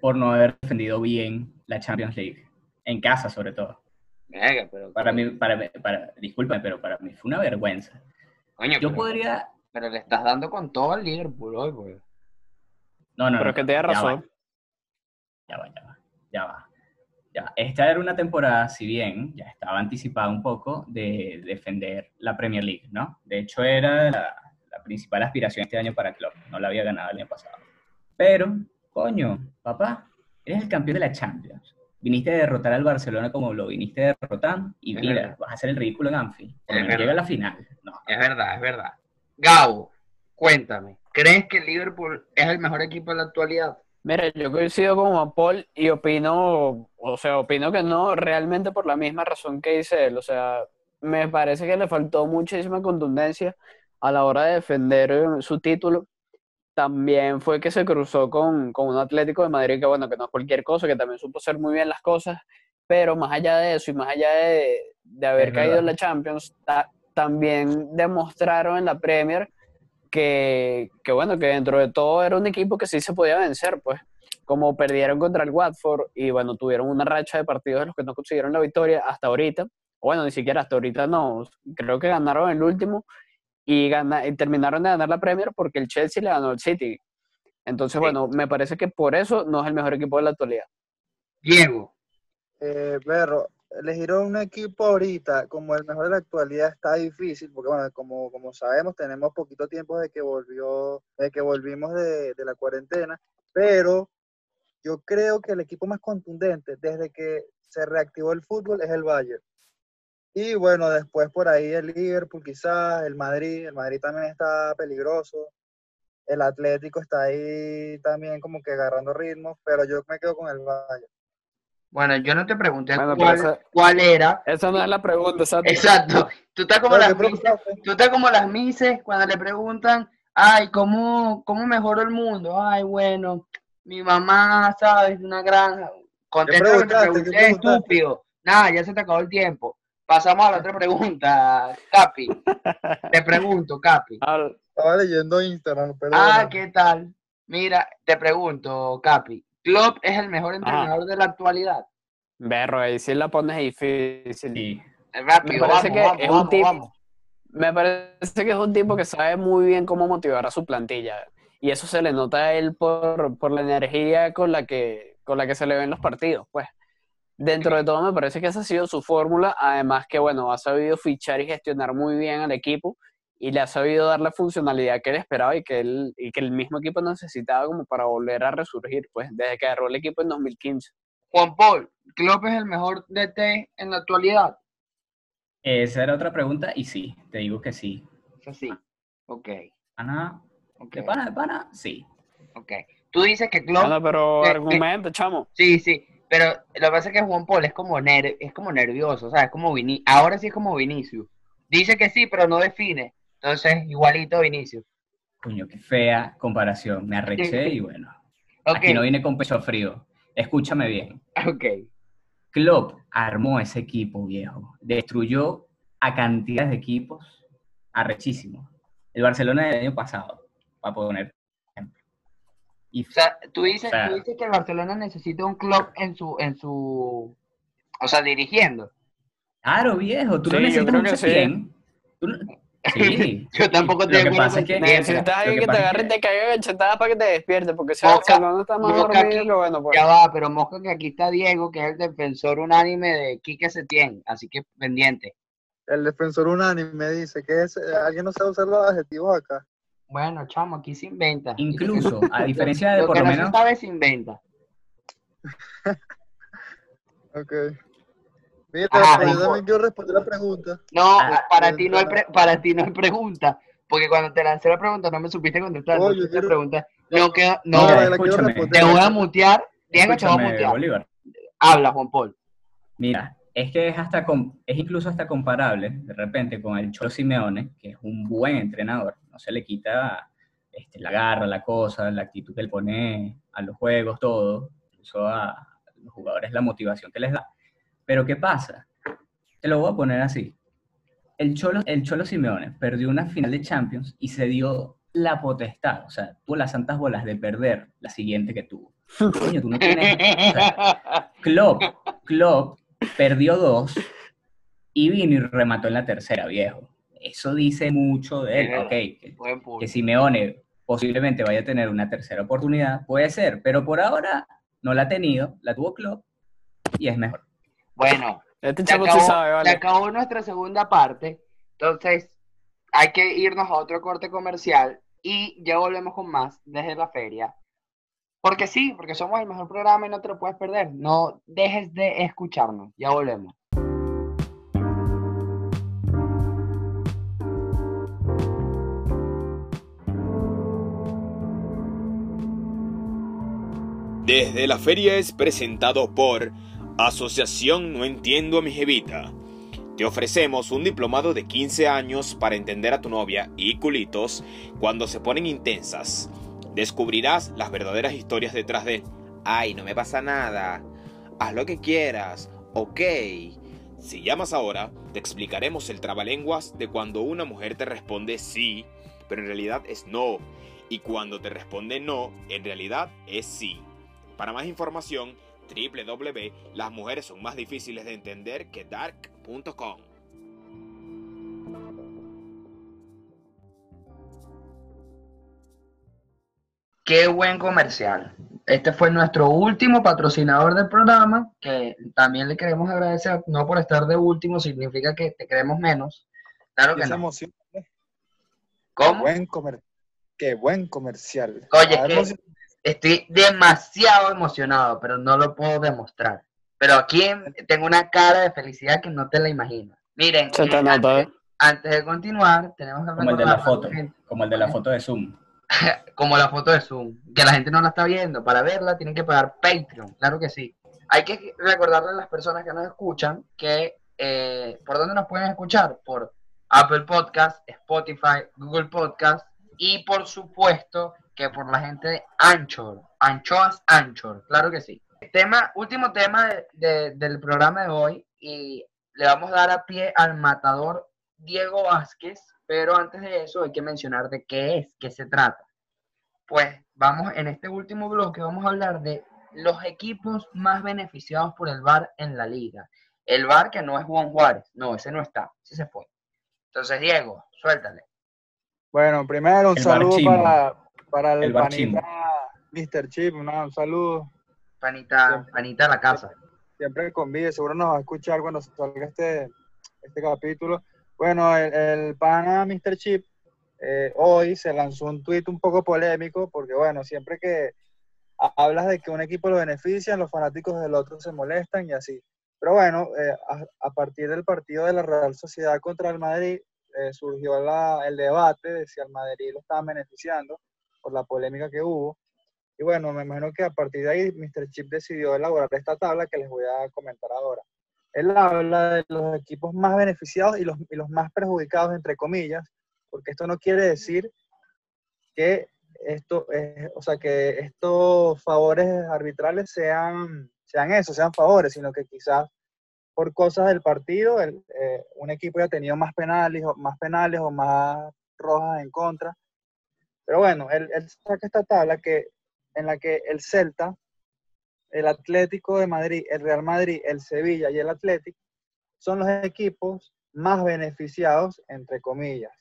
Por no haber defendido bien la Champions League. En casa, sobre todo. Verga, pero, Para mí, para, para, discúlpame, pero para mí fue una vergüenza. coño, Yo pero, podría... pero le estás dando con todo al Liverpool hoy, pues. No, no, Pero no, que te da razón. Ya va, ya va, ya va. Ya va. Esta era una temporada, si bien ya estaba anticipada un poco, de defender la Premier League, ¿no? De hecho, era la, la principal aspiración este año para Klopp. No la había ganado el año pasado. Pero, coño, papá, eres el campeón de la Champions. Viniste a derrotar al Barcelona como lo viniste a derrotar y Es mira, verdad. vas a hacer el ridículo en Anfield. Llega a la final. No, Es verdad, es verdad. Gabo, cuéntame. ¿Crees que el Liverpool es el mejor equipo de la actualidad? Mira, yo coincido con Juan Paul y opino, o sea, opino que no, realmente por la misma razón que dice él. O sea, me parece que le faltó muchísima contundencia a la hora de defender eh, su título. También fue que se cruzó con, con un Atlético de Madrid que, bueno, que no es cualquier cosa, que también supo hacer muy bien las cosas, pero más allá de eso y más allá de, de haber Es caído verdad. en la Champions, ta- también demostraron en la Premier que, que, bueno, que dentro de todo era un equipo que sí se podía vencer, pues, como perdieron contra el Watford y, bueno, tuvieron una racha de partidos en los que no consiguieron la victoria hasta ahorita, o bueno, ni siquiera hasta ahorita no, creo que ganaron el último y, gana- y terminaron de ganar la Premier porque el Chelsea le ganó al City. Entonces, Sí. bueno, me parece que por eso no es el mejor equipo de la actualidad. Diego, Eh, elegir un equipo ahorita como el mejor de la actualidad está difícil, porque bueno, como, como sabemos, tenemos poquito tiempo de que volvió, de que volvimos de, de la cuarentena, pero yo creo que el equipo más contundente desde que se reactivó el fútbol es el Bayern. Y bueno, después por ahí el Liverpool quizás, el Madrid, el Madrid también está peligroso. El Atlético está ahí también como que agarrando ritmo, pero yo me quedo con el Bayern. bueno, yo no te pregunté Bueno, cuál, esa- cuál era. Esa no es la pregunta, exacto. Exacto. Tú estás como las ¿qué mises, tú estás como las mises cuando le preguntan, ay, ¿cómo, cómo mejoró el mundo? Ay, bueno, mi mamá, ¿sabes? Una granja. Contesta lo que te preguntaste? ¿Qué pregunté, preguntaste? estúpido. Nada, ya se te acabó el tiempo. Pasamos a la otra pregunta, Capi. Te pregunto, Capi. Ahora, Estaba leyendo Instagram. Ah, ¿qué tal? Mira, te pregunto, Capi. ¿Klopp es el mejor entrenador de la actualidad? Berro, ahí sí la pones difícil. sí. Rápido, Me parece vamos, que vamos, es un tipo- vamos. Me parece que es un tipo que sabe muy bien cómo motivar a su plantilla. Y eso se le nota a él por, por la energía con la que, con la que se le ven los partidos. Pues dentro de todo me parece que esa ha sido su fórmula. Además que, bueno, ha sabido fichar y gestionar muy bien al equipo y le ha sabido dar la funcionalidad que él esperaba y que, él, y que el mismo equipo necesitaba como para volver a resurgir, pues desde que agarró el equipo en 2015. Juan Paul, ¿Klopp es el mejor DT en la actualidad? Esa era otra pregunta y sí, te digo que sí. Eso sí. Ok, Pana, ok, de pana, de pana, sí. ok. Tú dices que Klopp... Bueno, pero eh, eh. argumento, chamo. Sí, sí, pero lo que pasa es que Juan Paul es como, ner- es como nervioso, o sea, es como Vini- ahora sí es como Vinicius. Dice que sí, pero no define. Entonces, igualito Vinicius. Coño, qué fea comparación. Me arreché y bueno. Aquí no vine con pecho frío. Escúchame bien. ok. Klopp armó ese equipo, viejo. Destruyó a cantidades de equipos arrechísimos. El Barcelona del año pasado, para poner. Y O sea, tú dices, O sea- tú dices que el Barcelona necesita un club en su, en su, o sea, dirigiendo. Claro, viejo, tú Sí, no yo necesitas creo un que sí. Setién. Tú no- Sí. [laughs] Yo tampoco Lo estoy de que pasa es que- Necesitas Lo alguien que que te agarre y te caiga cachetadas para que te despiertes, porque Mosca- Barcelona está más Mosca dormido aquí- bueno, pues. Ya va, pero mosca que aquí está Diego, que es el defensor unánime de Quique Setién, así que pendiente. El defensor unánime dice que es, eh, alguien no sabe usar los adjetivos acá. Bueno, chamo, aquí se inventa. Incluso, a [laughs] diferencia de Lo por que lo no se menos. sabe se inventa. [laughs] Ok. Mira, pero yo también quiero responder la pregunta. No, Ah, para ti no hay pre- para ti no hay pregunta, porque cuando te lancé la pregunta no me supiste contestar. Entonces te quiero- preguntas, no queda, no, Mira, escúchame. te voy a mutear, Diego te voy a mutear. Bolívar. Habla, Juan Paul. Mira, es que es hasta es incluso hasta comparable de repente con el Cholo Simeone, que es un buen entrenador, no se le quita este, la garra, la cosa, la actitud que él pone a los juegos, todo, incluso a los jugadores la motivación que les da. Pero ¿qué pasa? Te lo voy a poner así. El Cholo, el Cholo Simeone perdió una final de Champions y se dio la potestad, o sea, tuvo las santas bolas de perder la siguiente que tuvo. [laughs] Coño, tú no tienes, o sea, Klopp, Klopp perdió dos y vino y remató en la tercera, viejo. Eso dice mucho de él. Ok, que, Buen punto. que Simeone posiblemente vaya a tener una tercera oportunidad, puede ser, pero por ahora no la ha tenido, la tuvo Klopp y es mejor. Bueno, Este se acabó, sabe, se acabó nuestra segunda parte, entonces hay que irnos a otro corte comercial y ya volvemos con más desde la feria. Porque sí, porque somos el mejor programa y no te lo puedes perder. No dejes de escucharnos. Ya volvemos. Desde la feria es presentado por Asociación No Entiendo a mi Jevita. Te ofrecemos un diplomado de 15 años para entender a tu novia y culitos cuando se ponen intensas. Descubrirás las verdaderas historias detrás de Ay, no me pasa nada. Haz lo que quieras. Ok. Si llamas ahora, te explicaremos el trabalenguas de cuando una mujer te responde sí, pero en realidad es no. Y cuando te responde no, en realidad es sí. Para más información, www.las mujeres son más difíciles de entender que dark.com. Qué buen comercial. Este fue nuestro último patrocinador del programa, que también le queremos agradecer, no por estar de último, significa que te queremos menos. Claro que Esa no. emoción. Qué ¿Cómo? buen, comer qué buen comercial. Oye, Ah, que- Estoy demasiado emocionado, pero no lo puedo demostrar. Pero aquí en- tengo una cara de felicidad que no te la imaginas. Miren, eh, antes, antes de continuar, tenemos que Como el de la foto, gente- como el de la foto de Zoom. [laughs] como la foto de Zoom, que la gente no la está viendo. Para verla tienen que pagar Patreon, claro que sí. Hay que recordarle a las personas que nos escuchan que eh, por dónde nos pueden escuchar, por Apple Podcast, Spotify, Google Podcast y por supuesto que por la gente de Anchor, Anchoas Anchor, claro que sí. Tema, último tema de- de- del programa de hoy y le vamos a dar a pie al matador Diego Vázquez, pero antes de eso hay que mencionar de qué es, qué se trata. Pues vamos, en este último bloque vamos a hablar de los equipos más beneficiados por el VAR en la liga. El VAR que no es Juan Juárez, no, ese no está, ese se fue. Entonces, Diego, suéltale. Bueno, primero un El saludo para, para el, El panita Mr. Chip, una- un saludo. Panita, panita de la casa. Siempre con vida, seguro nos va a escuchar cuando salga este, este capítulo. Bueno, el, pana Mr. Chip eh, hoy se lanzó un tuit un poco polémico porque, bueno, siempre que ha- hablas de que un equipo lo beneficia, los fanáticos del otro se molestan y así. Pero bueno, eh, a, partir del partido de la Real Sociedad contra el Madrid, eh, surgió la- el debate de si al Madrid lo estaban beneficiando por la polémica que hubo. Y bueno, me imagino que a partir de ahí Mr. Chip decidió elaborar esta tabla que les voy a comentar ahora. Él habla de los equipos más beneficiados y los, y los más perjudicados, entre comillas, porque esto no quiere decir que esto, eh, o sea, que estos favores arbitrales sean, sean eso, sean favores, sino que quizás por cosas del partido eh, un equipo haya tenido más penales, o, más penales o más rojas en contra. Pero bueno, él, él saca esta tabla que, en la que el Celta, el Atlético de Madrid, el Real Madrid, el Sevilla y el Atlético son los equipos más beneficiados, entre comillas.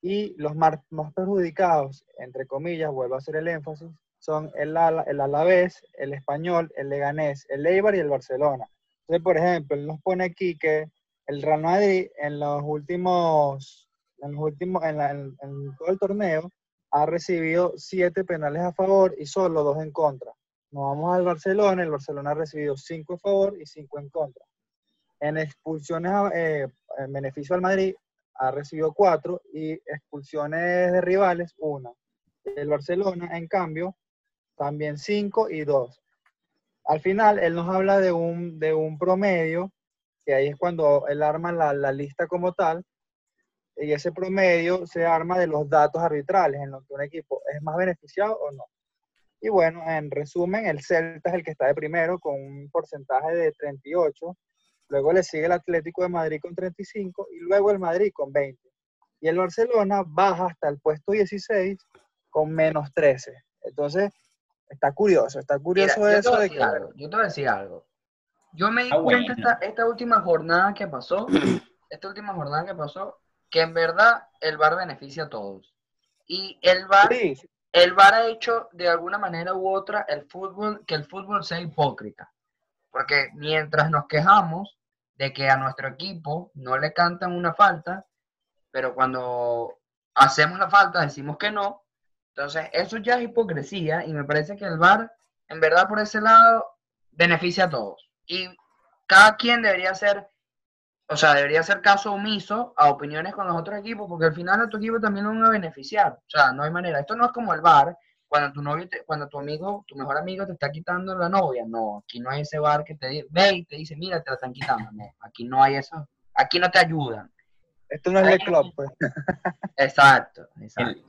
Y los más, perjudicados, entre comillas, vuelvo a hacer el énfasis, son el, el Alavés, el Español, el Leganés, el Eibar y el Barcelona. Entonces, por ejemplo, nos pone aquí que el Real Madrid en los últimos, en los últimos, en todo el torneo, ha recibido siete penales a favor y solo dos en contra. Nos vamos al Barcelona, el Barcelona ha recibido cinco a favor y cinco en contra. En expulsiones eh, en beneficio al Madrid ha recibido cuatro y expulsiones de rivales una. El Barcelona, en cambio, también cinco y dos. Al final, él nos habla de un, de un promedio, que ahí es cuando él arma la, la lista como tal, y ese promedio se arma de los datos arbitrales, en lo que un equipo es más beneficiado o no. Y bueno, en resumen, el Celta es el que está de primero con un porcentaje de 38, luego le sigue el Atlético de Madrid con 35 y luego el Madrid con 20. Y el Barcelona baja hasta el puesto 16 con menos 13. Entonces, está curioso, está Mira, curioso yo te eso de que... algo, yo te voy a decir algo. Yo me di Ah, cuenta bueno. esta, esta última jornada que pasó, [coughs] esta última jornada que pasó, que en verdad el VAR beneficia a todos. Y el Sí, sí, el VAR ha hecho de alguna manera u otra el fútbol, que el fútbol sea hipócrita. Porque mientras nos quejamos de que a nuestro equipo no le cantan una falta, pero cuando hacemos la falta decimos que no, entonces eso ya es hipocresía y me parece que el VAR, en verdad por ese lado, beneficia a todos. Y cada quien debería ser, o sea, debería hacer caso omiso a opiniones con los otros equipos, porque al final a tu equipo también lo van a beneficiar. O sea, no hay manera. Esto no es como el VAR, cuando tu novio, te- cuando tu amigo, tu mejor amigo te está quitando la novia. No, aquí no hay ese VAR que te di- ve y te dice, mira, te la están quitando. No, aquí no hay eso. Aquí no te ayudan. esto no es el club, pues. [laughs] Exacto, exacto. El,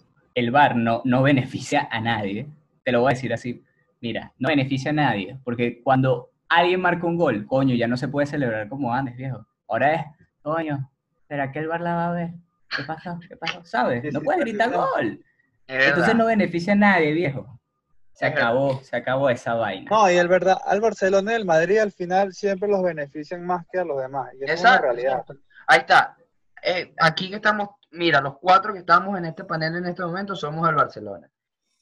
el VAR no, no beneficia a nadie. Te lo voy a decir así. Mira, no beneficia a nadie. Porque cuando alguien marca un gol, coño, ya no se puede celebrar como antes, viejo. Ahora es, coño, ¿será que el VAR la va a ver? ¿Qué pasó? ¿Qué pasó? ¿Sabes? No puedes gritar gol. Es Entonces no beneficia a nadie, viejo. Se acabó, se acabó esa vaina. No, y el verdad, al Barcelona y al Madrid al final siempre los benefician más que a los demás. Y eso es una realidad. Ahí está. Eh, aquí que estamos, mira, los cuatro que estamos en este panel en este momento somos el Barcelona.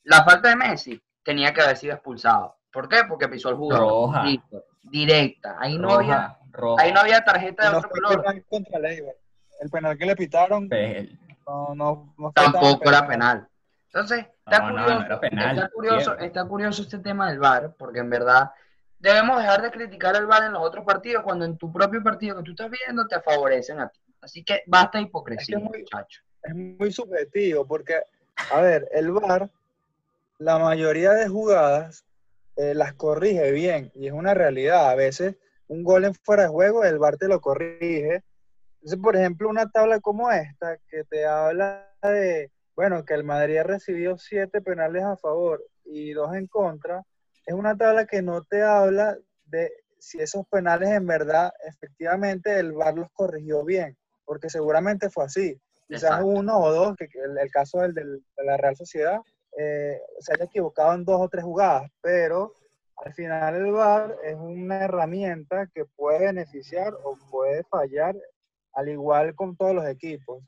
La falta de Messi tenía que haber sido expulsado. ¿Por qué? Porque pisó el jugador. Roja. Listo. Directa. Ahí no había, Roja. ahí no había tarjeta de no otro fue color. penal contra el penal que le pitaron Pues, no, no, Tampoco era penal. Entonces, está curioso, no era penal, está curioso, está curioso este tema del VAR, porque en verdad debemos dejar de criticar el VAR en los otros partidos cuando en tu propio partido que tú estás viendo te favorecen a ti. Así que basta de hipocresía, Es que es muy- muchachos. es muy subjetivo porque, a ver, el VAR, la mayoría de jugadas eh, las corrige bien y es una realidad. A veces un gol en fuera de juego, el VAR te lo corrige. Entonces, por ejemplo, una tabla como esta que te habla de, bueno, que el Madrid ha recibido siete penales a favor y dos en contra, es una tabla que no te habla de si esos penales en verdad, efectivamente, el VAR los corrigió bien, porque seguramente fue así quizás Exacto. uno o dos, que el, el caso del, del- de la Real Sociedad, eh, se haya equivocado en dos o tres jugadas, pero al final el VAR es una herramienta que puede beneficiar o puede fallar, al igual con todos los equipos.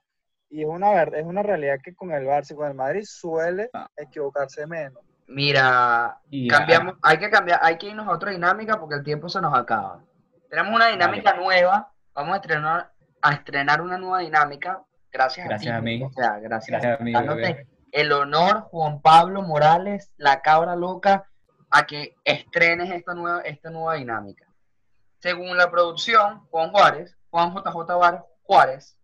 Y es una, ver- es una realidad que con el Barça y con el Madrid suele Ah. equivocarse menos. Mira, cambiamos, hay que cambiar, hay que irnos a otra dinámica porque el tiempo se nos acaba. Tenemos una dinámica nueva, vamos a estrenar, a estrenar una nueva dinámica, gracias, Gracias a a ti. mí. O sea, gracias, Gracias a mí, el honor, Juan Pablo Morales, la cabra loca, a que estrenes esta nueva, esta nueva dinámica. Según la producción, Juan Juárez, Juan JJ Bar Juárez,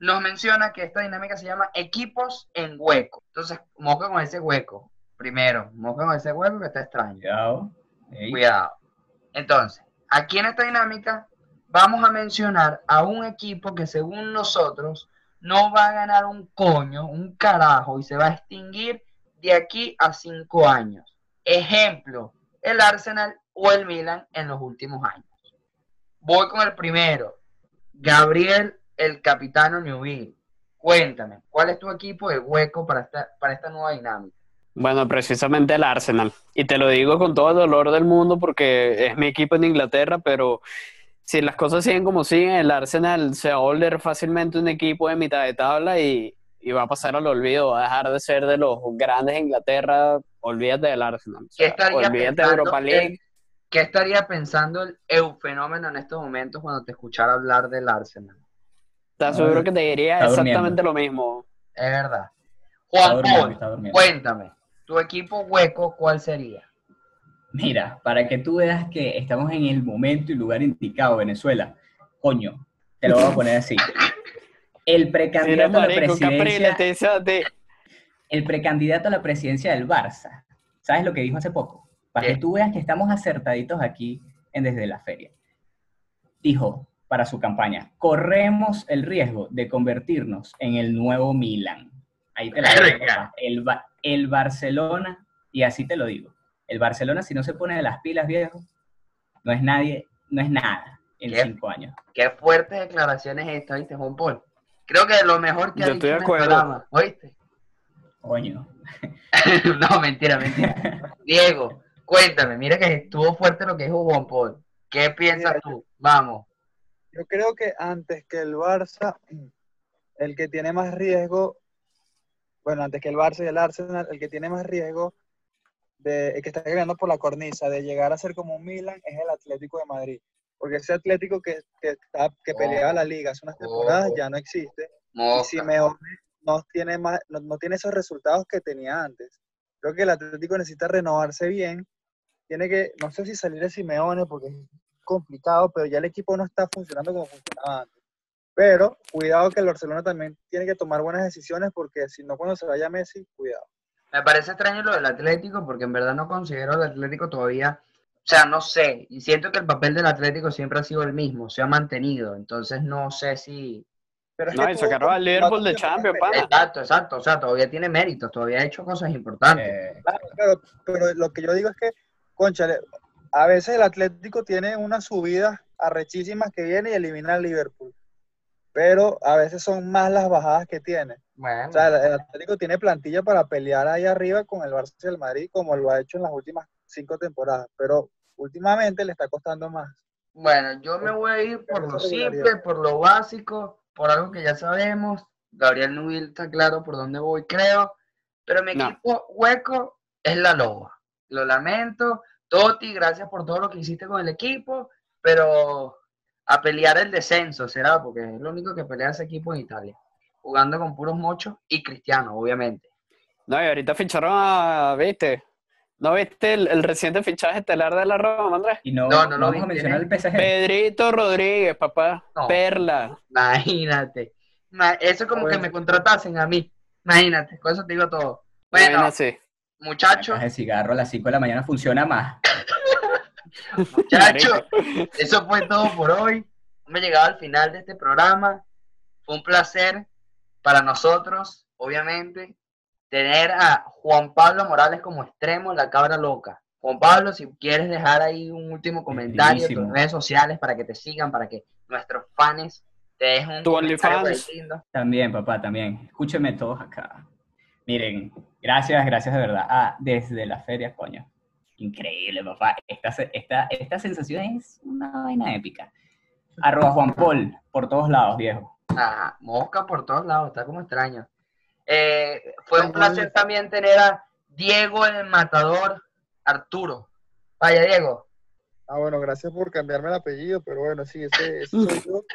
nos menciona que esta dinámica se llama equipos en hueco. Entonces, moja con ese hueco. Primero, moja con ese hueco que está extraño. Cuidado. Cuidado. Entonces, aquí en esta dinámica vamos a mencionar a un equipo que según nosotros no va a ganar un coño, un carajo, y se va a extinguir de aquí a cinco años. Ejemplo, el Arsenal o el Milan en los últimos años. Voy con el primero, Gabriel, el capitano Newville. Cuéntame, ¿cuál es tu equipo de hueco para esta, para esta nueva dinámica? Bueno, precisamente el Arsenal. Y te lo digo con todo el dolor del mundo porque es mi equipo en Inglaterra, pero si las cosas siguen como siguen, el Arsenal se va a volver fácilmente un equipo de mitad de tabla y, y va a pasar al olvido, va a dejar de ser de los grandes de Inglaterra. Olvídate del Arsenal. O ¿Qué sea, estaría olvídate de Europa el- League. ¿Qué estaría pensando el eufenómeno en estos momentos cuando te escuchara hablar del Arsenal? Te aseguro que te diría exactamente durmiendo. lo mismo. Es verdad. Juan Paul, cuéntame, ¿tu equipo hueco cuál sería? Mira, para que tú veas que estamos en el momento y lugar indicado, Venezuela. Coño, te lo voy a poner así. El precandidato a la presidencia, el precandidato a la presidencia del Barça. ¿Sabes lo que dijo hace poco? Para ¿Qué? que tú veas que estamos acertaditos aquí en Desde la Feria. Dijo para su campaña, corremos el riesgo de convertirnos en el nuevo Milan. Ahí te la papá. El, Ba- el Barcelona, y así te lo digo, el Barcelona si no se pone de las pilas, viejo, no es nadie, no es nada en ¿Qué? cinco años. Qué fuertes declaraciones estas, ¿viste, Juan Paul? Creo que lo mejor que ha Yo dicho estoy de en el programa, ¿oíste? Coño. [laughs] no, mentira, mentira. [laughs] Diego, cuéntame, mira que estuvo fuerte lo que dijo Juan Paul. ¿Qué piensas Mira, tú? Vamos. Yo creo que antes que el Barça, el que tiene más riesgo, bueno, antes que el Barça y el Arsenal, el que tiene más riesgo de el que está ganando por la cornisa de llegar a ser como un Milan es el Atlético de Madrid. Porque ese Atlético que, que, está- que peleaba la liga hace unas temporadas Ojo. ya no existe. Y. Simeone no tiene, más, no, no tiene esos resultados que tenía antes. Creo que el Atlético necesita renovarse bien. Tiene que, no sé si salir de Simeone porque es complicado, pero ya el equipo no está funcionando como funcionaba antes. Pero cuidado que el Barcelona también tiene que tomar buenas decisiones porque si no cuando se vaya Messi, cuidado. Me parece extraño lo del Atlético porque en verdad no considero al Atlético todavía, o sea, no sé, y siento que el papel del Atlético siempre ha sido el mismo, se ha mantenido, entonces no sé si... Pero es No, que y sacaron al Liverpool de Champions, pana. Exacto, exacto, o sea, todavía tiene méritos, todavía ha hecho cosas importantes. Eh, Claro, claro, pero lo que yo digo es que, conchale, a veces el Atlético tiene unas subidas arrechísimas que viene y elimina al Liverpool. Pero a veces son más las bajadas que tiene. Bueno, O sea, el, el Atlético tiene plantilla para pelear ahí arriba con el Barça y el Madrid, como lo ha hecho en las últimas cinco temporadas. Pero últimamente le está costando más. bueno, yo me voy a ir por lo simple, por lo básico, por algo que ya sabemos. Gabriel Nubil está claro por dónde voy, creo. Pero mi No. equipo hueco es la Loba. Lo lamento. Toti, gracias por todo lo que hiciste con el equipo, pero a pelear el descenso será, porque es lo único que pelea ese equipo en Italia. Jugando con puros mochos y cristianos, obviamente. No, y ahorita ficharon a, ¿viste? ¿No viste el, el reciente fichaje estelar de la Roma, Andrés? y no, No, no no lo vamos a mencionar el ¿quién PSG. Pedrito Rodríguez, papá. No. Perla. Imagínate. Ma- Eso es como que Bueno. me contratasen a mí. Imagínate, con eso te digo todo. Bueno, Imagínate. muchachos, El cigarro a las 5 de la mañana funciona más. muchachos, [laughs] eso fue todo por hoy. Hemos llegado al final de este programa. Fue un placer para nosotros, obviamente, tener a Juan Pablo Morales como extremo, la cabra loca. Juan Pablo, si quieres dejar ahí un último comentario en tus redes sociales para que te sigan, para que nuestros fans te dejen un OnlyFans. lindo. También, papá, también. Escúchenme todos acá. Miren, gracias, gracias de verdad. Ah, desde la feria, coño. Increíble, papá. Esta, esta, esta sensación es una vaina épica. Arroba Juan Paul, por todos lados, viejo. Ah, mosca por todos lados, está como extraño. Eh, fue un placer también tener a Diego el Matador Arturo. Vaya, Diego. Ah, bueno, gracias por cambiarme el apellido, pero bueno, sí, ese, ese soy yo. [laughs]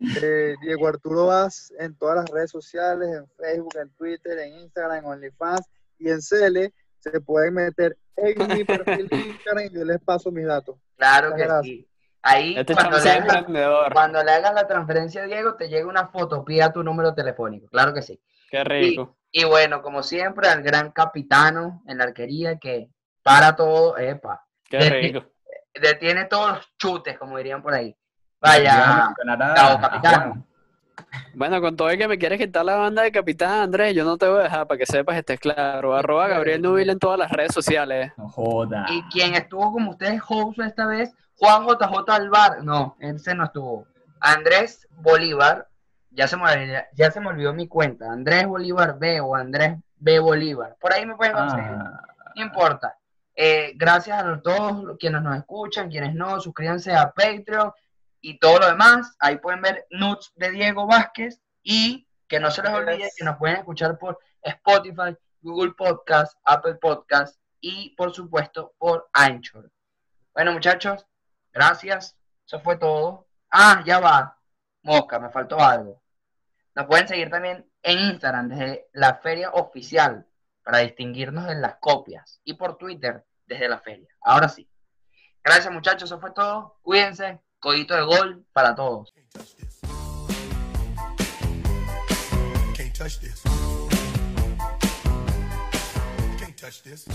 Eh, Diego Arturo Vaz en todas las redes sociales, en Facebook, en Twitter, en Instagram, en OnlyFans y en Cele. Se pueden meter en mi perfil de [laughs] Instagram y yo les paso mis datos. Claro Muchas que gracias. sí. Ahí, Este le, hagas, cuando le hagas la transferencia a Diego, te llega una fotopía a tu número telefónico. Claro que sí. Qué rico. Y bueno, como siempre, al gran capitano en la arquería que para todo, epa, Qué rico. detiene todos los chutes, como dirían por ahí. Vaya, Cabo. Juan. Bueno, con todo el que me quieres quitar la banda de Capitán Andrés, yo no te voy a dejar para que sepas, estés claro. Arroba Gabriel Nubil en todas las redes sociales. No joda. Y quien estuvo como ustedes, host esta vez, Juan JJ Alvar. No, ese no estuvo. Andrés Bolívar. Ya se, me, ya se me olvidó mi cuenta. Andrés Bolívar B o Andrés B Bolívar. Por ahí me pueden conseguir. Ah, No importa. Eh, gracias a todos quienes nos escuchan, quienes no, suscríbanse a Patreon y todo lo demás. Ahí pueden ver nudes de Diego Vázquez y que no se les olvide que nos pueden escuchar por Spotify, Google Podcast, Apple Podcast y por supuesto por Anchor. Bueno muchachos, gracias. Eso fue todo. Ah, ya va. Mosca, me faltó algo. Nos pueden seguir también en Instagram desde la feria oficial para distinguirnos de las copias y por Twitter desde la feria. Ahora sí. Gracias muchachos, eso fue todo. Cuídense. Codito de gol para todos. Can't touch this.